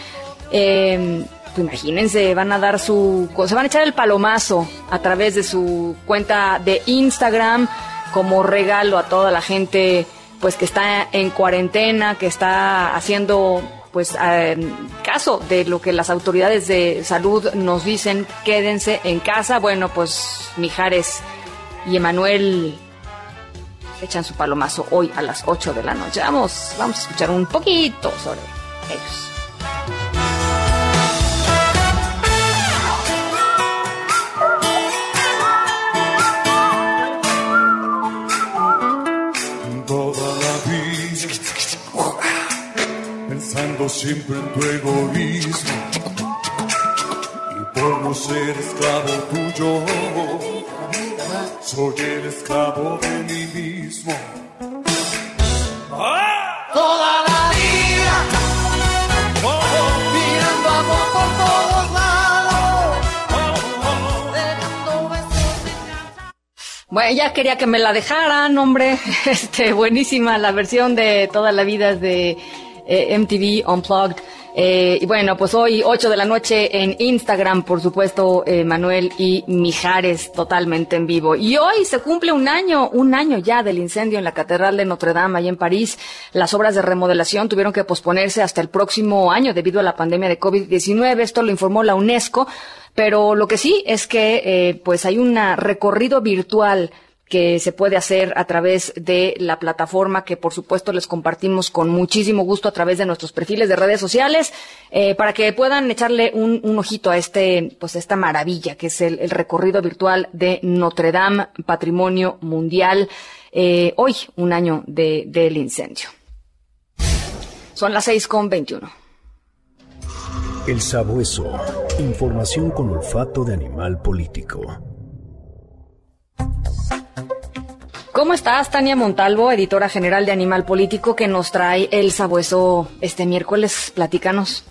Eh, imagínense, van a dar su, se van a echar el palomazo a través de su cuenta de Instagram como regalo a toda la gente pues que está en cuarentena, que está haciendo pues caso de lo que las autoridades de salud nos dicen, quédense en casa. Bueno, pues Mijares y Emanuel echan su palomazo hoy a las 8 de la noche. Vamos, vamos a escuchar un poquito sobre ellos. Pensando siempre en tu egoísmo y por no ser esclavo tuyo soy el esclavo de mí mismo. Toda la vida, mirando amor por todos lados. Bueno, ya quería que me la dejaran, hombre. *laughs* Este, buenísima la versión de Toda la vida de eh, MTV Unplugged. Eh, y bueno, pues hoy 8 de la noche en Instagram, por supuesto, eh, Manuel y Mijares totalmente en vivo. Y hoy se cumple un año, un año ya del incendio en la Catedral de Notre Dame, ahí en París. Las obras de remodelación tuvieron que posponerse hasta el próximo año debido a la pandemia de COVID-19. Esto lo informó la UNESCO. Pero lo que sí es que, eh, pues hay un recorrido virtual que se puede hacer a través de la plataforma que por supuesto les compartimos con muchísimo gusto a través de nuestros perfiles de redes sociales eh, para que puedan echarle un, ojito a este pues esta maravilla que es el, recorrido virtual de Notre Dame Patrimonio Mundial eh, hoy un año de, del incendio. Son las seis con veintiuno. El sabueso información con olfato de animal político ¿Cómo estás, Tania Montalvo, editora general de Animal Político, que nos trae el sabueso este miércoles? Platícanos.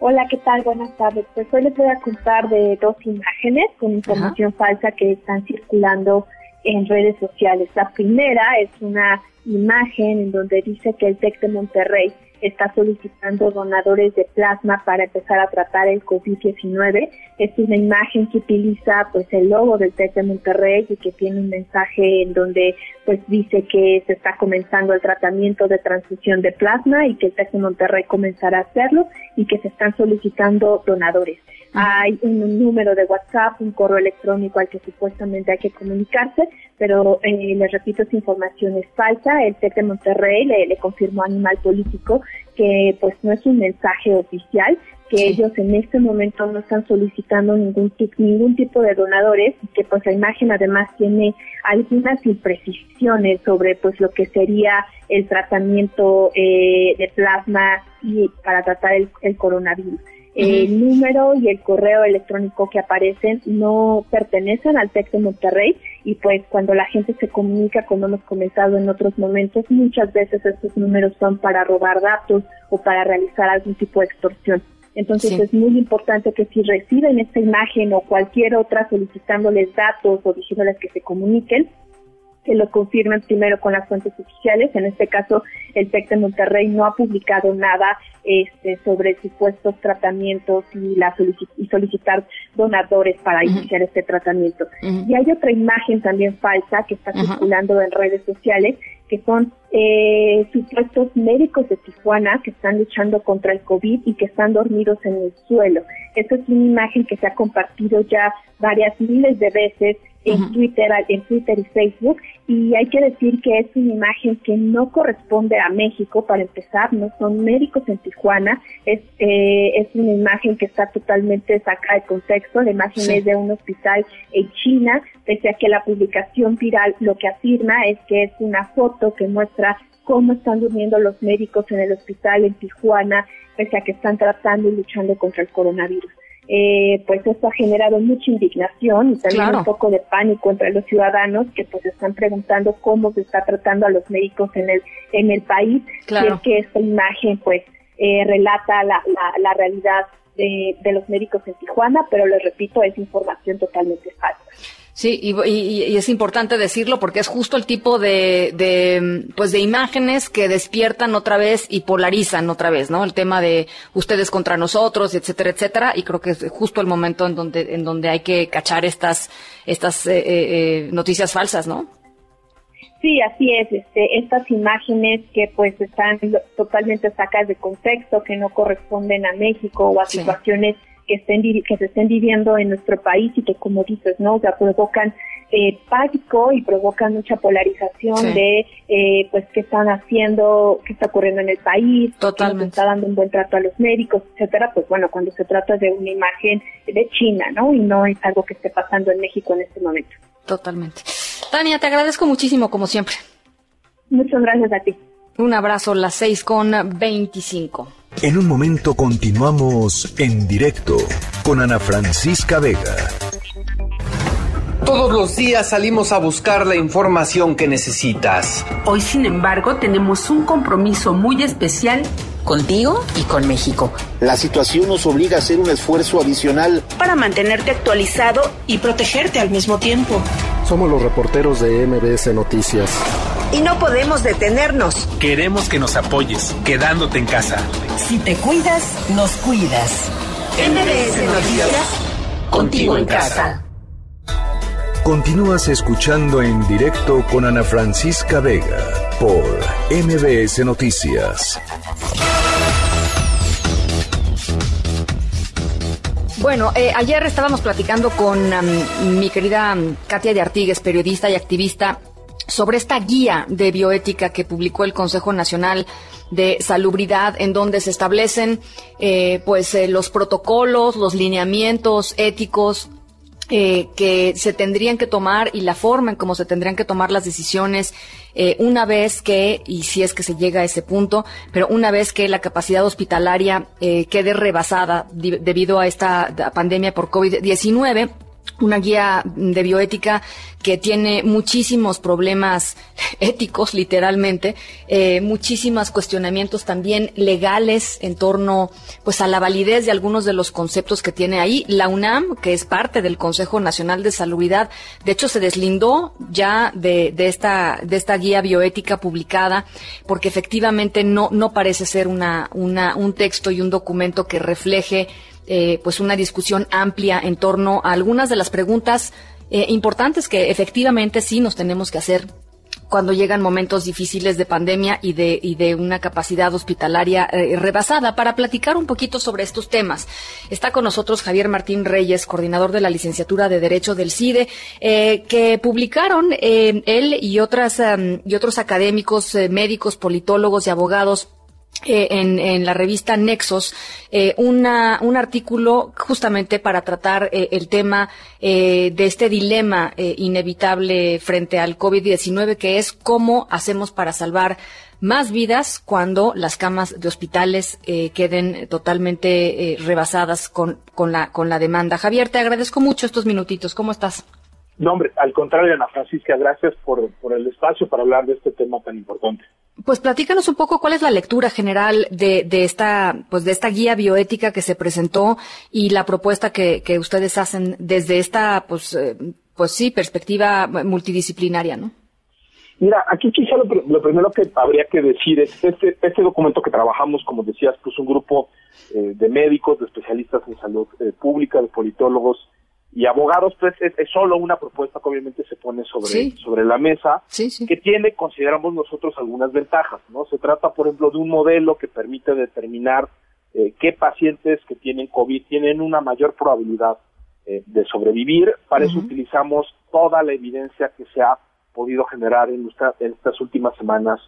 Hola, ¿qué tal? Buenas tardes. Pues hoy les voy a contar de dos imágenes con información falsa que están circulando en redes sociales. La primera es una imagen en donde dice que el TEC de Monterrey está solicitando donadores de plasma para empezar a tratar el COVID-19. Es una imagen que utiliza pues el logo del TEC de Monterrey y que tiene un mensaje en donde pues dice que se está comenzando el tratamiento de transfusión de plasma y que el TEC de Monterrey comenzará a hacerlo y que se están solicitando donadores. Hay un número de WhatsApp, un correo electrónico al que supuestamente hay que comunicarse, pero eh, les repito, esa información es falsa. El TEC de Monterrey le, le confirmó a Animal Político que pues no es un mensaje oficial, que ellos en este momento no están solicitando ningún, ningún tipo de donadores y que pues la imagen además tiene algunas imprecisiones sobre pues lo que sería el tratamiento eh, de plasma y para tratar el coronavirus el número y el correo electrónico que aparecen no pertenecen al TEC de Monterrey y pues cuando la gente se comunica, como hemos comenzado en otros momentos, muchas veces estos números son para robar datos o para realizar algún tipo de extorsión. Entonces es muy importante que si reciben esta imagen o cualquier otra solicitándoles datos o diciéndoles que se comuniquen, que lo confirmen primero con las fuentes oficiales. En este caso, el TEC de Monterrey no ha publicado nada este, sobre supuestos tratamientos y, la y solicitar donadores para iniciar este tratamiento. Y hay otra imagen también falsa que está circulando en redes sociales, que son eh, supuestos médicos de Tijuana que están luchando contra el COVID y que están dormidos en el suelo. Esta es una imagen que se ha compartido ya varias miles de veces en Twitter, en Twitter y Facebook, y hay que decir que es una imagen que no corresponde a México, para empezar, no son médicos en Tijuana, es, eh, es una imagen que está totalmente sacada de contexto, la imagen es de un hospital en China, pese a que la publicación viral lo que afirma es que es una foto que muestra cómo están durmiendo los médicos en el hospital en Tijuana, pese a que están tratando y luchando contra el coronavirus eh, pues esto ha generado mucha indignación y también un poco de pánico entre los ciudadanos que pues están preguntando cómo se está tratando a los médicos en el en el país. Y es que esta imagen pues eh, relata la, la, la realidad de, de los médicos en Tijuana, pero les repito, es información totalmente falsa. Sí, y, es importante decirlo porque es justo el tipo de, de, pues de imágenes que despiertan otra vez y polarizan otra vez, ¿no? El tema de ustedes contra nosotros, etcétera, etcétera. Y creo que es justo el momento en donde, en donde hay que cachar estas, estas eh, eh, eh, noticias falsas, ¿no? Sí, así es. Este, estas imágenes que pues están totalmente sacadas de contexto, que no corresponden a México o a situaciones que, estén, que se estén viviendo en nuestro país y que, como dices, ¿no? O sea, provocan eh, pánico y provocan mucha polarización de, eh, pues, qué están haciendo, qué está ocurriendo en el país, Totalmente. está dando un buen trato a los médicos, etcétera. Pues bueno, cuando se trata de una imagen de China, ¿no? Y no es algo que esté pasando en México en este momento. Totalmente. Tania, te agradezco muchísimo, como siempre. Muchas gracias a ti. Un abrazo, las seis con veinticinco. En un momento continuamos en directo con Ana Francisca Vega. Todos los días salimos a buscar la información que necesitas. Hoy, sin embargo, tenemos un compromiso muy especial contigo y con México. La situación nos obliga a hacer un esfuerzo adicional para mantenerte actualizado y protegerte al mismo tiempo. Somos los reporteros de MBS Noticias. Y no podemos detenernos. Queremos que nos apoyes, quedándote en casa. Si te cuidas, nos cuidas. MBS Noticias, contigo en casa. Continúas escuchando en directo con Ana Francisca Vega por MBS Noticias. Bueno, eh, ayer estábamos platicando con mi querida Katia de Artigues, periodista y activista, sobre esta guía de bioética que publicó el Consejo Nacional de Salubridad, en donde se establecen eh, pues eh, los protocolos, los lineamientos éticos eh, que se tendrían que tomar y la forma en cómo se tendrían que tomar las decisiones eh, una vez que, y si es que se llega a ese punto, pero una vez que la capacidad hospitalaria eh, quede rebasada debido a esta pandemia por COVID-19 una guía de bioética que tiene muchísimos problemas éticos, literalmente, eh, muchísimos cuestionamientos también legales en torno, pues, a la validez de algunos de los conceptos que tiene ahí. La UNAM, que es parte del Consejo Nacional de Salubridad, de hecho, se deslindó ya de, de esta de esta guía bioética publicada, porque efectivamente no no parece ser una una un texto y un documento que refleje eh, pues una discusión amplia en torno a algunas de las preguntas eh, importantes que efectivamente sí nos tenemos que hacer cuando llegan momentos difíciles de pandemia y de, y de una capacidad hospitalaria eh, rebasada. Para platicar un poquito sobre estos temas, está con nosotros Javier Martín Reyes, coordinador de la licenciatura de Derecho del CIDE, que publicaron él y, otras, y otros académicos, médicos, politólogos y abogados eh, en, la revista Nexos eh, una, un artículo justamente para tratar eh, el tema de este dilema inevitable frente al COVID-19, que es cómo hacemos para salvar más vidas cuando las camas de hospitales queden totalmente rebasadas con, con, la, con la demanda. Javier, te agradezco mucho estos minutitos. ¿Cómo estás? No, hombre, al contrario, Ana Francisca, gracias por, por el espacio para hablar de este tema tan importante. Pues platícanos un poco cuál es la lectura general de, de esta, pues de esta guía bioética que se presentó y la propuesta que, que ustedes hacen desde esta, pues, eh, pues sí, perspectiva multidisciplinaria, ¿no? Mira, aquí quizá lo, primero que habría que decir es este, este documento que trabajamos, como decías, pues un grupo eh, de médicos, de especialistas en salud eh, pública, de politólogos, y abogados, pues es, solo una propuesta que obviamente se pone sobre, sobre la mesa, que tiene, consideramos nosotros, algunas ventajas, ¿no? Se trata, por ejemplo, de un modelo que permite determinar eh, qué pacientes que tienen COVID tienen una mayor probabilidad eh, de sobrevivir. Para eso utilizamos toda la evidencia que se ha podido generar en, en estas últimas semanas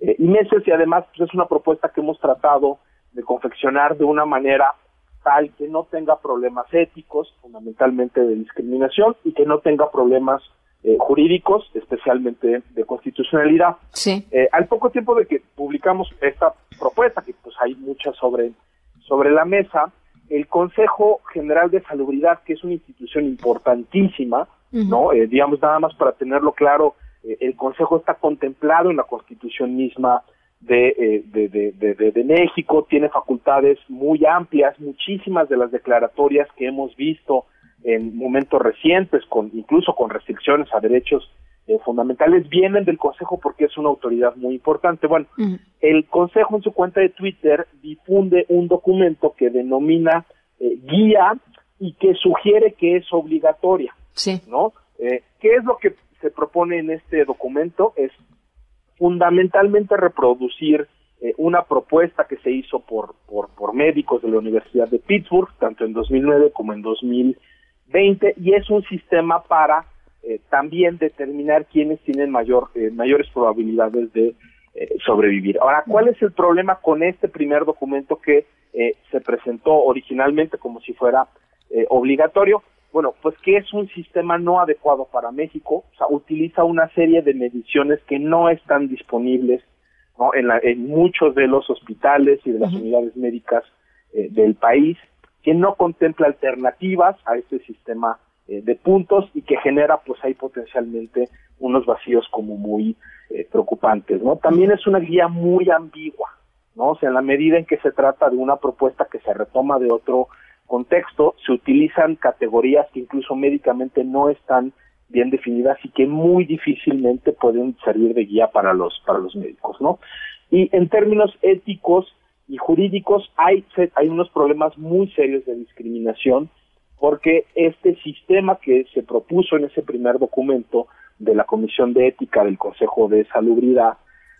eh, y meses, y además pues, es una propuesta que hemos tratado de confeccionar de una manera tal que no tenga problemas éticos, fundamentalmente de discriminación, y que no tenga problemas eh, jurídicos, especialmente de constitucionalidad. Sí. Eh, al poco tiempo de que publicamos esta propuesta, que pues hay muchas sobre, sobre la mesa, el Consejo General de Salubridad, que es una institución importantísima, ¿no? Eh, digamos, nada más para tenerlo claro, el Consejo está contemplado en la Constitución misma eh, de, de, de, México, tiene facultades muy amplias, muchísimas de las declaratorias que hemos visto en momentos recientes, con incluso con restricciones a derechos eh, fundamentales, vienen del Consejo porque es una autoridad muy importante. Bueno, el Consejo en su cuenta de Twitter difunde un documento que denomina eh, guía y que sugiere que es obligatoria. Sí. ¿No? ¿Qué es lo que se propone en este documento? Es fundamentalmente reproducir eh, una propuesta que se hizo por, por, médicos de la Universidad de Pittsburgh, tanto en 2009 como en 2020, y es un sistema para eh, también determinar quiénes tienen mayor, eh, mayores probabilidades de sobrevivir. Ahora, ¿cuál es el problema con este primer documento que se presentó originalmente como si fuera obligatorio? Bueno, pues que es un sistema no adecuado para México, o sea, utiliza una serie de mediciones que no están disponibles ¿no? en, en muchos de los hospitales y de las unidades médicas eh, del país, que no contempla alternativas a este sistema eh, de puntos y que genera pues ahí potencialmente unos vacíos como muy eh, preocupantes, ¿no? También es una guía muy ambigua, ¿no? O sea, en la medida en que se trata de una propuesta que se retoma de otro contexto, se utilizan categorías que incluso médicamente no están bien definidas y que muy difícilmente pueden servir de guía para los para los médicos, ¿no? Y en términos éticos y jurídicos hay hay unos problemas muy serios de discriminación porque este sistema que se propuso en ese primer documento de la Comisión de Ética del Consejo de Salubridad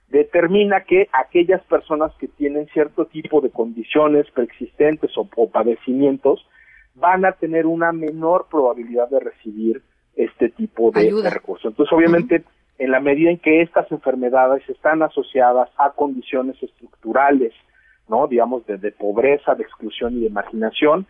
determina que aquellas personas que tienen cierto tipo de condiciones preexistentes o, padecimientos van a tener una menor probabilidad de recibir este tipo de, recursos. Entonces, obviamente, en la medida en que estas enfermedades están asociadas a condiciones estructurales, ¿no? Digamos, de, de pobreza, de exclusión y de marginación,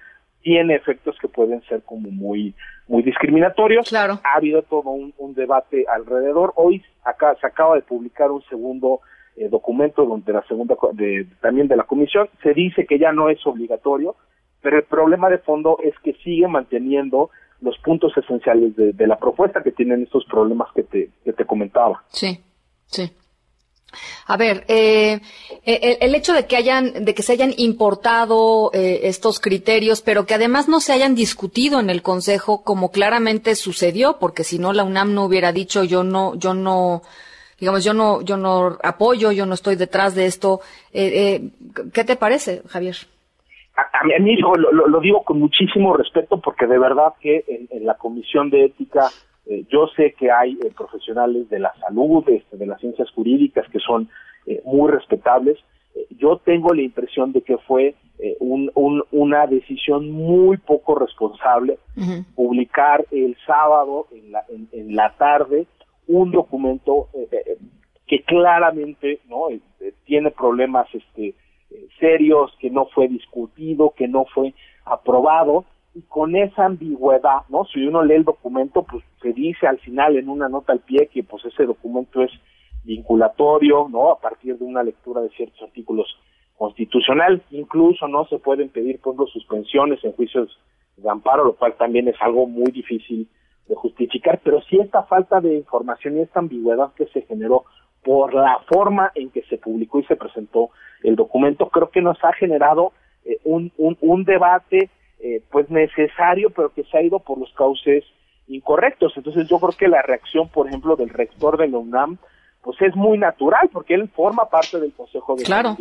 tiene efectos que pueden ser como muy muy discriminatorios. Claro. Ha habido todo un, debate alrededor. Hoy acá se acaba de publicar un segundo eh, documento donde la segunda de, también de la comisión se dice que ya no es obligatorio, pero el problema de fondo es que sigue manteniendo los puntos esenciales de, de la propuesta que tienen estos problemas que te, que te comentaba. Sí, sí. A ver, eh, eh, el, hecho de que hayan, de que se hayan importado eh, estos criterios, pero que además no se hayan discutido en el Consejo, como claramente sucedió, porque si no la UNAM no hubiera dicho yo no, yo no, digamos yo no, yo no apoyo, yo no estoy detrás de esto. ¿Qué te parece, Javier? A, lo, digo con muchísimo respeto, porque de verdad que en la Comisión de Ética eh, yo sé que hay eh, profesionales de la salud, este, de las ciencias jurídicas que son eh, muy respetables. yo tengo la impresión de que fue una decisión muy poco responsable publicar el sábado en la, en, la tarde un documento que claramente no tiene problemas este serios que no fue discutido que no fue aprobado y con esa ambigüedad, ¿no? Si uno lee el documento, pues se dice al final en una nota al pie que pues ese documento es vinculatorio, ¿no? A partir de una lectura de ciertos artículos constitucional, incluso no se pueden pedir, por ejemplo, suspensiones en juicios de amparo, lo cual también es algo muy difícil de justificar, pero sí esta falta de información y esta ambigüedad que se generó por la forma en que se publicó y se presentó el documento, creo que nos ha generado eh, un, un, un debate eh, pues necesario, pero que se ha ido por los cauces incorrectos. Entonces yo creo que la reacción, por ejemplo, del rector de la UNAM, pues es muy natural, porque él forma parte del Consejo de claro,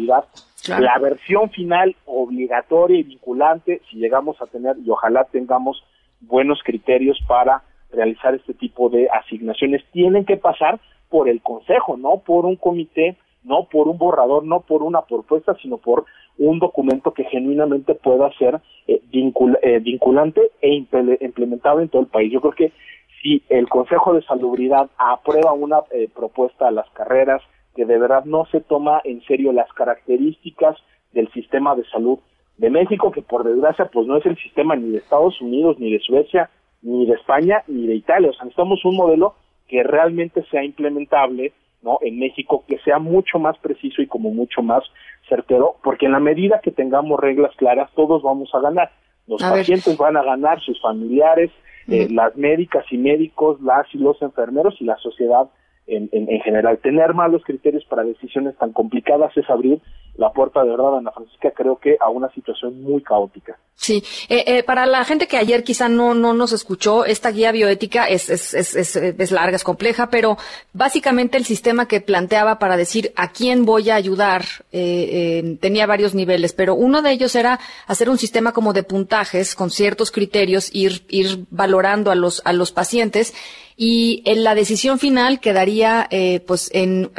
La versión final obligatoria y vinculante, si llegamos a tener, y ojalá tengamos buenos criterios para realizar este tipo de asignaciones, tienen que pasar por el Consejo, no por un comité, no por un borrador, no por una propuesta, sino por un documento que genuinamente pueda ser eh, eh, vinculante e implementado en todo el país. Yo creo que si el Consejo de Salubridad aprueba una eh, propuesta a las carreras que de verdad no se toma en serio las características del sistema de salud de México, que por desgracia pues no es el sistema ni de Estados Unidos, ni de Suecia, ni de España, ni de Italia. O sea, necesitamos un modelo que realmente sea implementable ¿no? en México, que sea mucho más preciso y como mucho más certero, porque en la medida que tengamos reglas claras, todos vamos a ganar. Los pacientes van a ganar, sus familiares, eh, las médicas y médicos, las y los enfermeros y la sociedad en, en, general. Tener malos criterios para decisiones tan complicadas es abrir la puerta de verdad, Ana Francisca, creo que a una situación muy caótica. Sí, eh, eh, para la gente que ayer quizá no, no nos escuchó, esta guía bioética es, es, es, es, es larga, es compleja, pero básicamente el sistema que planteaba para decir a quién voy a ayudar eh, tenía varios niveles, pero uno de ellos era hacer un sistema como de puntajes con ciertos criterios, ir, ir valorando a los, a los pacientes y en la decisión final quedaría eh, pues en,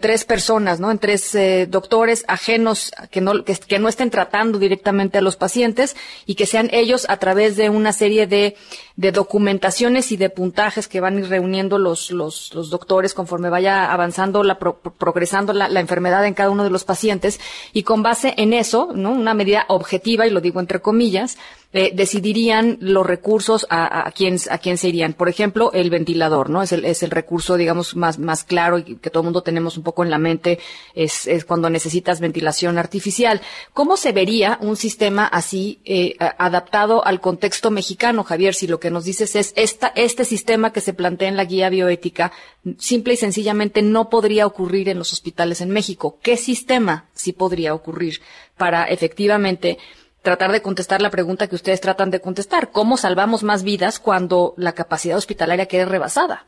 tres personas, ¿no? En tres eh, doctores ajenos que no, que, no estén tratando directamente a los pacientes y que sean ellos a través de una serie de, documentaciones y de puntajes que van a ir reuniendo los, los, doctores conforme vaya avanzando, la, progresando la, la, enfermedad en cada uno de los pacientes y con base en eso, ¿no? Una medida objetiva, y lo digo entre comillas, eh, decidirían los recursos a, a, quién, a quién se irían. Por ejemplo, el ventilador, ¿no? Es el, es el recurso, digamos, más, más claro y que todo el mundo tenemos un poco en la mente, es, es cuando necesitas ventilación artificial. ¿Cómo se vería un sistema así eh, adaptado al contexto mexicano, Javier? Si lo que nos dices es esta, este sistema que se plantea en la guía bioética, simple y sencillamente no podría ocurrir en los hospitales en México. ¿Qué sistema sí podría ocurrir para efectivamente tratar de contestar la pregunta que ustedes tratan de contestar. ¿Cómo salvamos más vidas cuando la capacidad hospitalaria quede rebasada?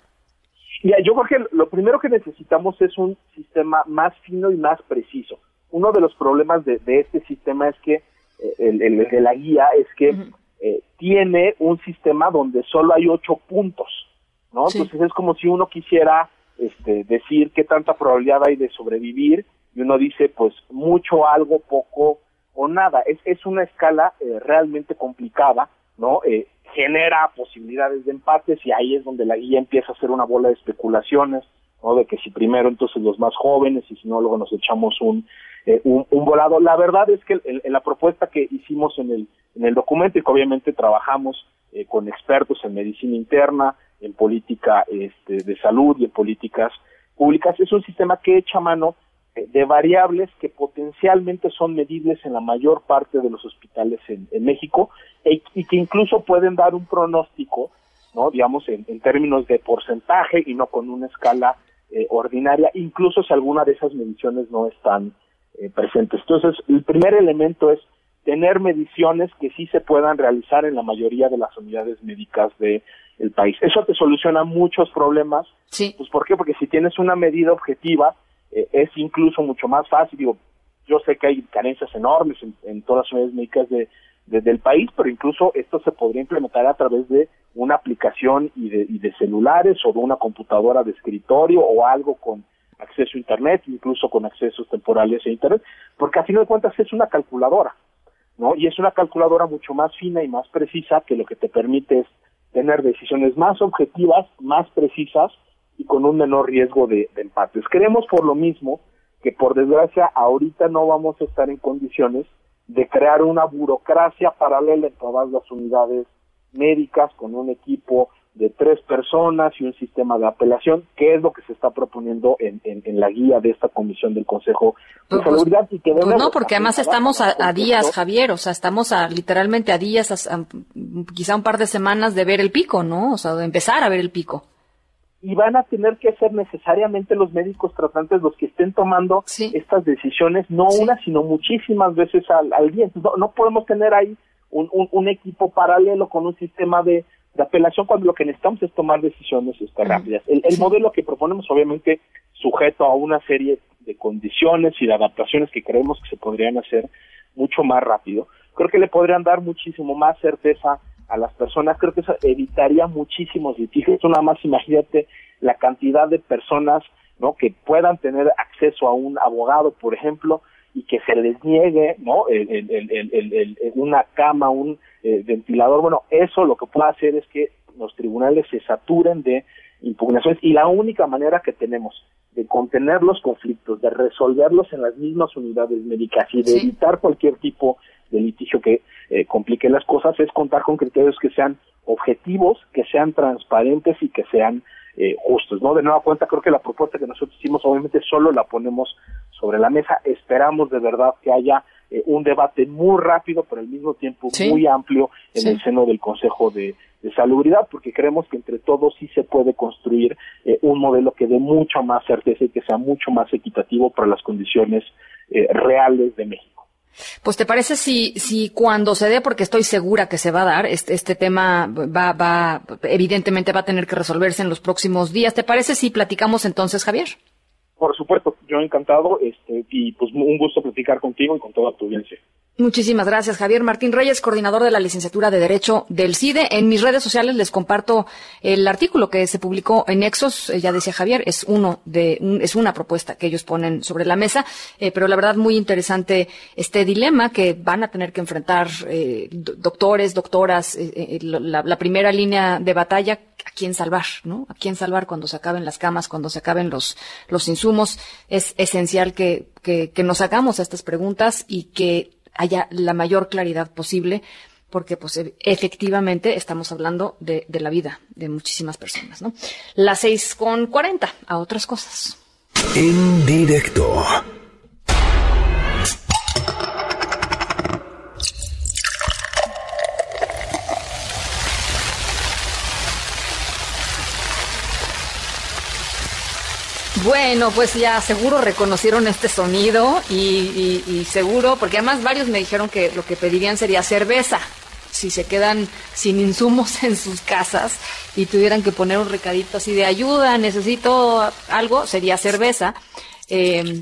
yo creo que lo primero que necesitamos es un sistema más fino y más preciso. Uno de los problemas de, este sistema es que, eh, el, de la guía, es que eh, tiene un sistema donde solo hay ocho puntos, ¿no? Entonces es como si uno quisiera este, decir qué tanta probabilidad hay de sobrevivir y uno dice, pues mucho, algo, poco, o nada. Es, es una escala eh, realmente complicada, ¿no? Eh, genera posibilidades de empates y ahí es donde la guía empieza a hacer una bola de especulaciones, ¿no? De que si primero entonces los más jóvenes y si no luego nos echamos un, eh, un, volado. La verdad es que en, la propuesta que hicimos en el, en el documento y que obviamente trabajamos con expertos en medicina interna, en política este, de salud y en políticas públicas, es un sistema que echa mano de variables que potencialmente son medibles en la mayor parte de los hospitales en, México e, y que incluso pueden dar un pronóstico, no, digamos en, términos de porcentaje y no con una escala eh, ordinaria, incluso si alguna de esas mediciones no están eh, presentes. Entonces, el primer elemento es tener mediciones que sí se puedan realizar en la mayoría de las unidades médicas del país. Eso te soluciona muchos problemas. Sí. Pues, ¿Por qué? Porque si tienes una medida objetiva, eh, es incluso mucho más fácil. Digo, yo sé que hay carencias enormes en, todas las unidades médicas de, del país, pero incluso esto se podría implementar a través de una aplicación y de, y de celulares o de una computadora de escritorio o algo con acceso a Internet, incluso con accesos temporales a Internet, porque a fin de cuentas es una calculadora, ¿no? Y es una calculadora mucho más fina y más precisa que lo que te permite es tener decisiones más objetivas, más precisas y con un menor riesgo de, empates. Creemos por lo mismo que por desgracia ahorita no vamos a estar en condiciones de crear una burocracia paralela en todas las unidades médicas con un equipo de tres personas y un sistema de apelación, que es lo que se está proponiendo en, en, la guía de esta comisión del Consejo de pues, Seguridad. Y que pues no, porque además estamos a, días, Javier, o sea, estamos a, literalmente a días, quizá un par de semanas de ver el pico, ¿no? O sea, de empezar a ver el pico y van a tener que ser necesariamente los médicos tratantes los que estén tomando estas decisiones, no una, sino muchísimas veces al, día. No, podemos tener ahí un, un, equipo paralelo con un sistema de, de, apelación cuando lo que necesitamos es tomar decisiones este, rápidas. El, el modelo que proponemos, obviamente, sujeto a una serie de condiciones y de adaptaciones que creemos que se podrían hacer mucho más rápido, creo que le podrían dar muchísimo más certeza a las personas, creo que eso evitaría muchísimos litigios. Tú nada más imagínate la cantidad de personas ¿no? que puedan tener acceso a un abogado, por ejemplo, y que se les niegue ¿no? el, el, una cama, un eh, ventilador. Bueno, eso lo que puede hacer es que los tribunales se saturen de impugnaciones y la única manera que tenemos de contener los conflictos, de resolverlos en las mismas unidades médicas y de evitar cualquier tipo de litigio que eh, complique las cosas es contar con criterios que sean objetivos, que sean transparentes y que sean eh, justos, ¿no? De nueva cuenta, creo que la propuesta que nosotros hicimos, obviamente, solo la ponemos sobre la mesa. Esperamos de verdad que haya eh, un debate muy rápido, pero al mismo tiempo muy amplio en el seno del Consejo de, de, Salubridad, porque creemos que entre todos sí se puede construir un modelo que dé mucha más certeza y que sea mucho más equitativo para las condiciones reales de México. Pues te parece si, si cuando se dé, porque estoy segura que se va a dar, este, este tema va, va, evidentemente va a tener que resolverse en los próximos días. ¿Te parece si platicamos entonces, Javier? Por supuesto, yo encantado, este, y pues un gusto platicar contigo y con toda tu audiencia. Muchísimas gracias, Javier Martín Reyes, coordinador de la licenciatura de Derecho del CIDE. En mis redes sociales les comparto el artículo que se publicó en Nexos. Eh, ya decía Javier, es uno de, es una propuesta que ellos ponen sobre la mesa, eh, pero la verdad muy interesante este dilema que van a tener que enfrentar eh, doctores, doctoras, la, la, primera línea de batalla, a quién salvar, ¿no? A quién salvar cuando se acaben las camas, cuando se acaben los, los insumos. Es esencial que, que, que nos hagamos estas preguntas y que haya la mayor claridad posible porque pues e- efectivamente estamos hablando de, de la vida de muchísimas personas, ¿no? Las seis con cuarenta, a otras cosas. En directo. Bueno, pues ya seguro reconocieron este sonido y, y- y seguro, porque además varios me dijeron que lo que pedirían sería cerveza. Si se quedan sin insumos *laughs* en sus casas y tuvieran que poner un recadito así de ayuda, necesito algo, sería cerveza. Eh,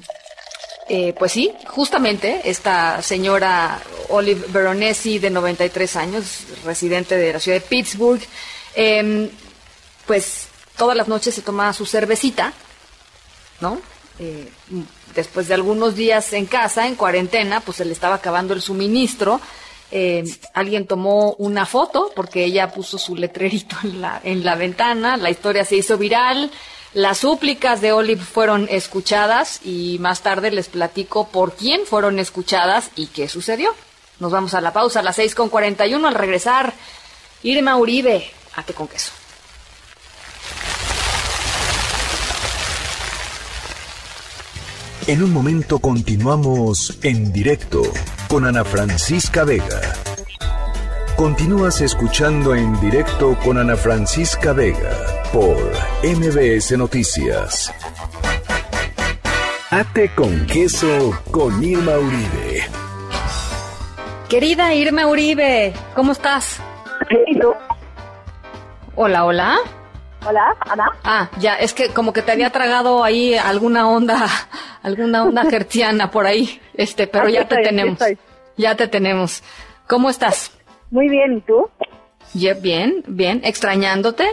eh, pues sí, justamente esta señora Olive Veronesi, de 93 años, residente de la ciudad de Pittsburgh, em, pues todas las noches se toma su cervecita, ¿no? Eh, después de algunos días en casa, en cuarentena, pues se le estaba acabando el suministro. Eh, alguien tomó una foto porque ella puso su letrerito en la, en la ventana, la historia se hizo viral, las súplicas de Olive fueron escuchadas y más tarde les platico por quién fueron escuchadas y qué sucedió. Nos vamos a la pausa a las 6 con 41 al regresar. Irma Uribe, ate con queso. En un momento continuamos en directo con Ana Francisca Vega. Continúas escuchando en directo con Ana Francisca Vega por MBS Noticias. Ate con queso con Irma Uribe. Querida Irma Uribe, ¿cómo estás? Hola, hola. Hola, Ana. Ah, ya, es que como que te había tragado ahí alguna onda, *laughs* alguna onda gertiana por ahí, este, pero Aquí ya te estoy, tenemos. Ya te tenemos. ¿Cómo estás? Muy bien, ¿y tú? Bien, bien, extrañándote.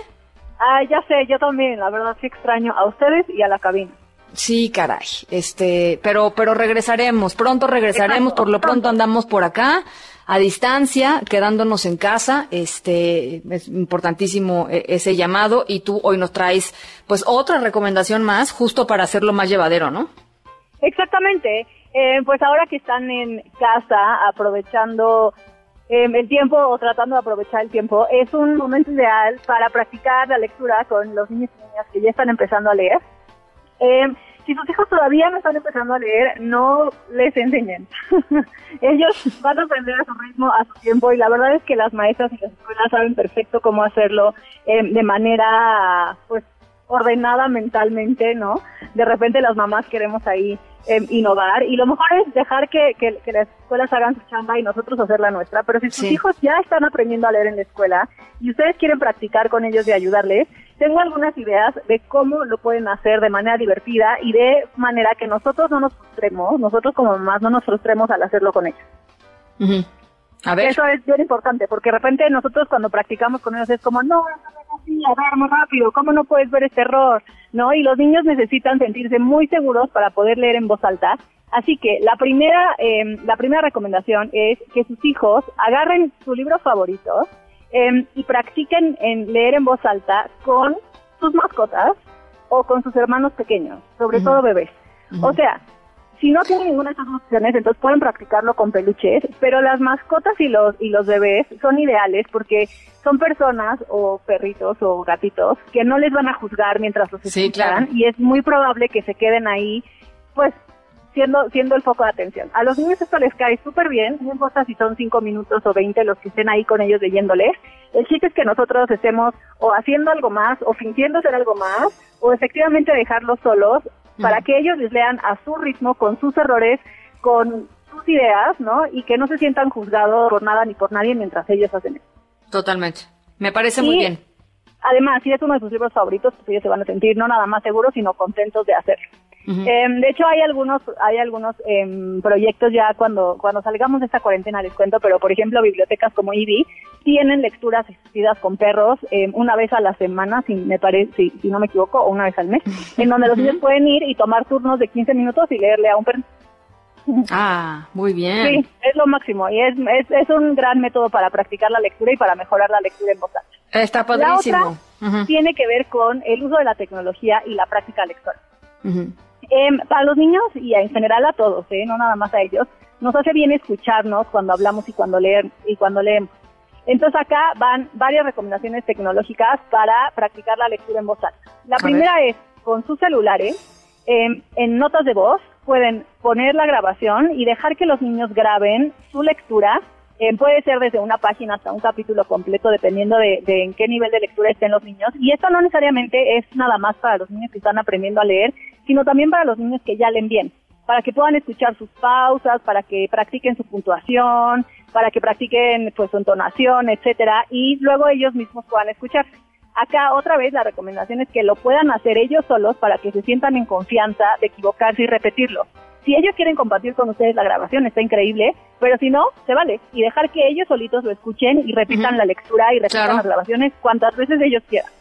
Ah, ya sé, yo también, la verdad sí extraño a ustedes y a la cabina. Sí, caray. Este, pero, pero regresaremos, pronto regresaremos, Exacto, por lo pronto andamos por acá, a distancia, quedándonos en casa, este, es importantísimo eh, ese llamado, y tú hoy nos traes, pues, otra recomendación más, justo para hacerlo más llevadero, ¿no? Exactamente. Eh, pues ahora que están en casa aprovechando eh, el tiempo o tratando de aprovechar el tiempo, es un momento ideal para practicar la lectura con los niños y niñas que ya están empezando a leer. Eh, si sus hijos todavía no están empezando a leer, no les enseñen. *laughs* Ellos van a aprender a su ritmo, a su tiempo, y la verdad es que las maestras y las escuelas saben perfecto cómo hacerlo eh, de manera, pues, ordenada mentalmente, ¿no? De repente las mamás queremos ahí eh, innovar y lo mejor es dejar que, que, que las escuelas hagan su chamba y nosotros hacer la nuestra, pero si sus Sí. hijos ya están aprendiendo a leer en la escuela y ustedes quieren practicar con ellos y ayudarles, tengo algunas ideas de cómo lo pueden hacer de manera divertida y de manera que nosotros no nos frustremos, nosotros como mamás no nos frustremos al hacerlo con ellos. A ver. Eso es bien importante, porque de repente nosotros cuando practicamos con ellos es como, no, no, no, así, a ver, más rápido, ¿cómo no puedes ver este error? ¿No? Y los niños necesitan sentirse muy seguros para poder leer en voz alta. Así que la primera, eh, la primera recomendación es que sus hijos agarren su libro favorito eh, y practiquen en leer en voz alta con sus mascotas o con sus hermanos pequeños, sobre todo bebés. O sea, si no tienen ninguna de estas opciones, entonces pueden practicarlo con peluches, pero las mascotas y los y los bebés son ideales porque son personas o perritos o gatitos que no les van a juzgar mientras los Sí, escuchan claro. y es muy probable que se queden ahí, pues siendo siendo el foco de atención. A los niños esto les cae súper bien, no importa si son cinco minutos o 20 los que estén ahí con ellos leyéndoles. El chiste es que nosotros estemos o haciendo algo más o fingiendo hacer algo más o efectivamente dejarlos solos para que ellos les lean a su ritmo, con sus errores, con sus ideas, ¿no? Y que no se sientan juzgados por nada ni por nadie mientras ellos hacen eso. Totalmente. Me parece muy bien. Además, si es uno de sus libros favoritos, pues ellos se van a sentir no nada más seguros, sino contentos de hacerlo. Em, de hecho, hay algunos, hay algunos em, proyectos ya cuando, cuando salgamos de esta cuarentena, les cuento, pero por ejemplo, bibliotecas como IBI tienen lecturas asistidas con perros em, una vez a la semana, si me parece, si, si no me equivoco, o una vez al mes, en donde los niños pueden ir y tomar turnos de 15 minutos y leerle a un perro. Ah, muy bien. Sí, es lo máximo y es, es, es un gran método para practicar la lectura y para mejorar la lectura en voz alta. Está La padrísimo. otra Ujú. tiene que ver con el uso de la tecnología y la práctica lectora. Ujú. Em, para los niños y en general a todos, ¿eh? no nada más a ellos, nos hace bien escucharnos cuando hablamos y cuando leer, y cuando leemos. Entonces acá van varias recomendaciones tecnológicas para practicar la lectura en voz alta. La primera es con sus celulares, em, en notas de voz, pueden poner la grabación y dejar que los niños graben su lectura. Em, puede ser desde una página hasta un capítulo completo, dependiendo de, de en qué nivel de lectura estén los niños. Y esto no necesariamente es nada más para los niños que están aprendiendo a leer, sino también para los niños que ya leen bien para que puedan escuchar sus pausas, para que practiquen su puntuación, para que practiquen pues su entonación, etcétera, y luego ellos mismos puedan escucharse. Acá otra vez la recomendación es que lo puedan hacer ellos solos para que se sientan en confianza de equivocarse y repetirlo. Si ellos quieren compartir con ustedes la grabación, está increíble, pero si no, se vale. Y dejar que ellos solitos lo escuchen y repitan la lectura y repitan las grabaciones cuantas veces ellos quieran.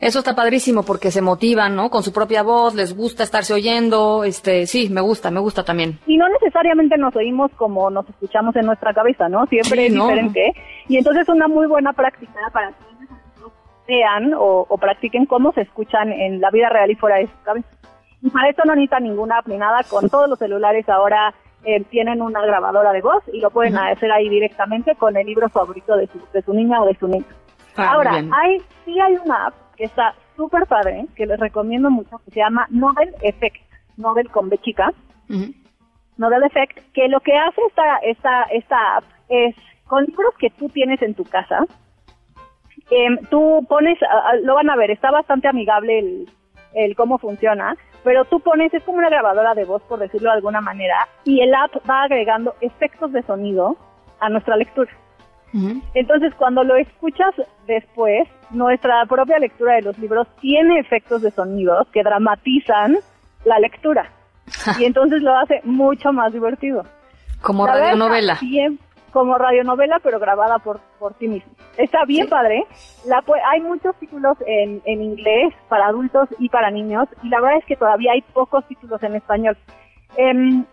Eso está padrísimo porque se motivan, ¿no? Con su propia voz, les gusta estarse oyendo, este, sí, me gusta, me gusta también. Y no necesariamente nos oímos como nos escuchamos en nuestra cabeza, ¿no? Siempre es diferente. Y entonces es una muy buena práctica para que vean o, o, practiquen cómo se escuchan en la vida real y fuera de su cabeza. Y para esto no necesitan ninguna app ni nada, con todos los celulares ahora eh, tienen una grabadora de voz y lo pueden hacer ahí directamente con el libro favorito de su, de su niña o de su niño. Ah, ahora, bien. hay, sí hay una app que está súper padre, que les recomiendo mucho, que se llama Novel Effect, Novel con B chica, Novel Effect, que lo que hace esta, esta, esta app es, con libros que tú tienes en tu casa, em, tú pones, lo van a ver, está bastante amigable el, el cómo funciona, pero tú pones, es como una grabadora de voz, por decirlo de alguna manera, y el app va agregando efectos de sonido a nuestra lectura. Entonces, cuando lo escuchas después, nuestra propia lectura de los libros tiene efectos de sonidos que dramatizan la lectura. y entonces lo hace mucho más divertido. Como radionovela. Bien, como radionovela, pero grabada por, por ti mismo. Está bien padre. La, hay muchos títulos en, en inglés para adultos y para niños, y la verdad es que todavía hay pocos títulos en español. Em,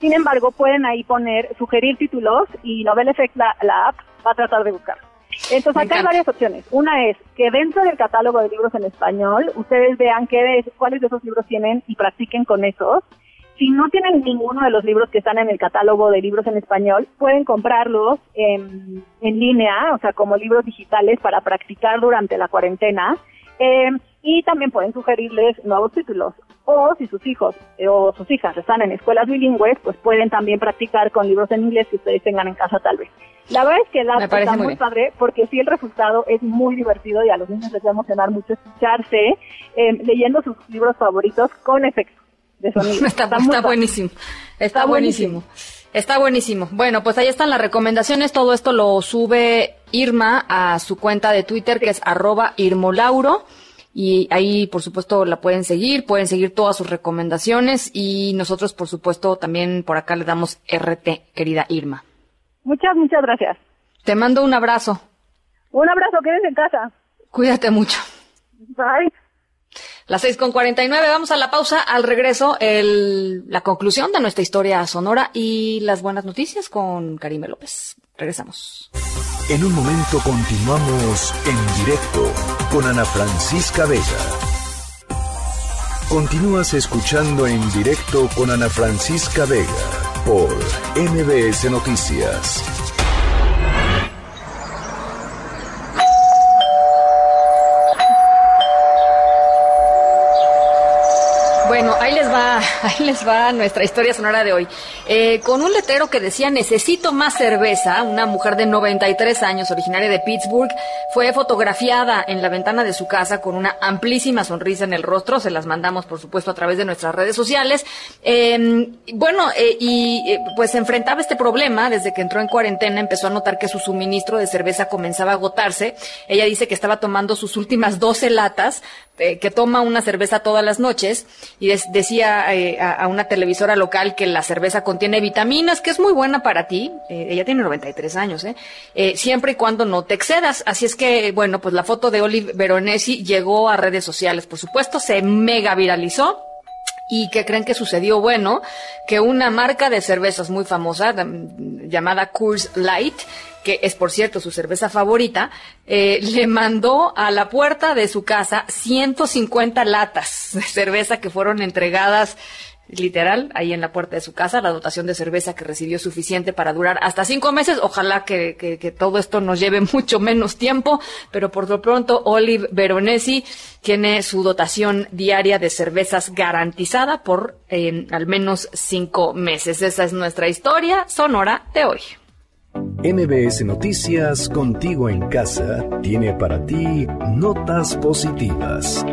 sin embargo, pueden ahí poner, sugerir títulos y Novel Effect, la, la app, va a tratar de buscar. Entonces, acá hay varias opciones. Una es que dentro del catálogo de libros en español, ustedes vean qué de- cuáles de esos libros tienen y practiquen con esos. Si no tienen ninguno de los libros que están en el catálogo de libros en español, pueden comprarlos en, en línea, o sea, como libros digitales para practicar durante la cuarentena. Eh, y también pueden sugerirles nuevos títulos. O si sus hijos eh, o sus hijas están en escuelas bilingües, pues pueden también practicar con libros en inglés que ustedes tengan en casa tal vez. La verdad es que la está muy padre porque sí el resultado es muy divertido y a los niños les va a emocionar mucho escucharse eh, leyendo sus libros favoritos con efectos de *laughs* sonido. Está, está buenísimo. Está, Está buenísimo. Está buenísimo. Bueno, pues ahí están las recomendaciones. Todo esto lo sube Irma a su cuenta de Twitter, que es arroba irmolauro. Y ahí, por supuesto, la pueden seguir, pueden seguir todas sus recomendaciones. Y nosotros, por supuesto, también por acá le damos RT, querida Irma. Muchas, muchas gracias. Te mando un abrazo. Un abrazo, quédense en casa. Cuídate mucho. Bye. Las seis con cuarenta y nueve. Vamos a la pausa. Al regreso, el, la conclusión de nuestra historia sonora y las buenas noticias con Karime López. Regresamos. En un momento continuamos en directo con Ana Francisca Vega. Continúas escuchando en directo con Ana Francisca Vega por MBS Noticias. Bueno, ahí les va, *laughs* ahí les va nuestra historia sonora de hoy. Eh, con un letrero que decía necesito más cerveza, una mujer de 93 años, originaria de Pittsburgh, fue fotografiada en la ventana de su casa con una amplísima sonrisa en el rostro. Se las mandamos, por supuesto, a través de nuestras redes sociales. Eh, bueno, eh, y eh, pues se enfrentaba este problema desde que entró en cuarentena, empezó a notar que su suministro de cerveza comenzaba a agotarse. Ella dice que estaba tomando sus últimas 12 latas, que toma una cerveza todas las noches y des- eh, a, a una televisora local que la cerveza contiene vitaminas, que es muy buena para ti. Eh, ella tiene 93 años, ¿eh? Eh, siempre y cuando no te excedas. Así es que, bueno, pues la foto de Olive Veronesi llegó a redes sociales, por supuesto, se mega viralizó. ¿Y qué creen que sucedió? Bueno, que una marca de cervezas muy famosa mm, llamada Coors Light, que es por cierto su cerveza favorita, eh, *laughs* le mandó a la puerta de su casa 150 latas de cerveza que fueron entregadas literal, ahí en la puerta de su casa, la dotación de cerveza que recibió suficiente para durar hasta cinco meses. Ojalá que, que, todo esto nos lleve *laughs* mucho menos tiempo, pero por lo pronto Olive Veronesi tiene su dotación diaria de cervezas garantizada por al menos cinco meses. Esa es nuestra historia sonora de hoy. MBS Noticias Contigo en Casa tiene para ti notas positivas.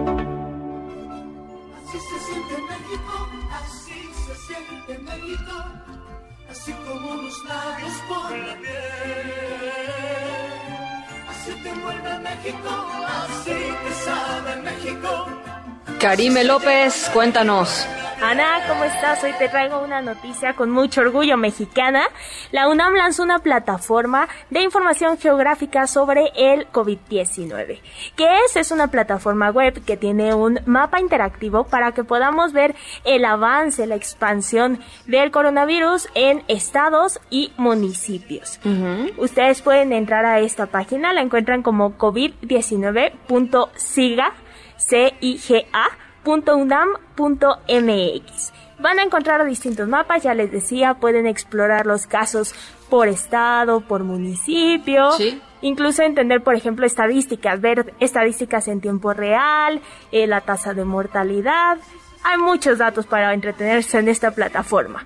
Karime López, cuéntanos. Ana, ¿cómo estás? Hoy te traigo una noticia con mucho orgullo mexicana. La UNAM lanzó una plataforma de información geográfica sobre el COVID-19. ¿Qué es? Es una plataforma web que tiene un mapa interactivo para que podamos ver el avance, la expansión del coronavirus en estados y municipios. Ustedes pueden entrar a esta página, la encuentran como covid19.siga, C-I-G-A .unam.mx. Van a encontrar distintos mapas, ya les decía, pueden explorar los casos por estado, por municipio, incluso entender, por ejemplo, estadísticas, ver estadísticas en tiempo real, eh, la tasa de mortalidad. Hay muchos datos para entretenerse en esta plataforma.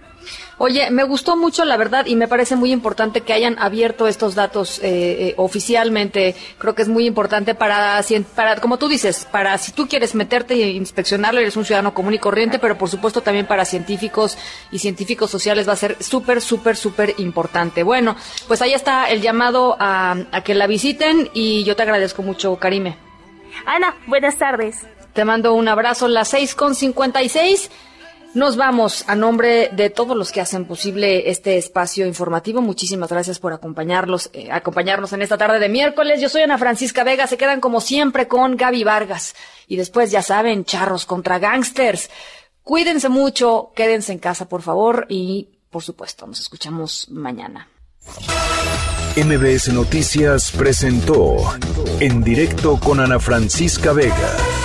Oye, me gustó mucho, la verdad, y me parece muy importante que hayan abierto estos datos eh, eh, oficialmente. Creo que es muy importante para, para, como tú dices, para si tú quieres meterte e inspeccionarlo, eres un ciudadano común y corriente, pero por supuesto también para científicos y científicos sociales va a ser súper, súper, súper importante. Bueno, pues ahí está el llamado a, a que la visiten y yo te agradezco mucho, Karime. Ana, buenas tardes. Te mando un abrazo, las seis con cincuenta y seis. Nos vamos a nombre de todos los que hacen posible este espacio informativo. Muchísimas gracias por acompañarlos, eh, acompañarnos en esta tarde de miércoles. Yo soy Ana Francisca Vega. Se quedan como siempre con Gaby Vargas. Y después, ya saben, charros contra gangsters. Cuídense mucho, quédense en casa, por favor. Y, por supuesto, nos escuchamos mañana. MBS Noticias presentó en directo con Ana Francisca Vega.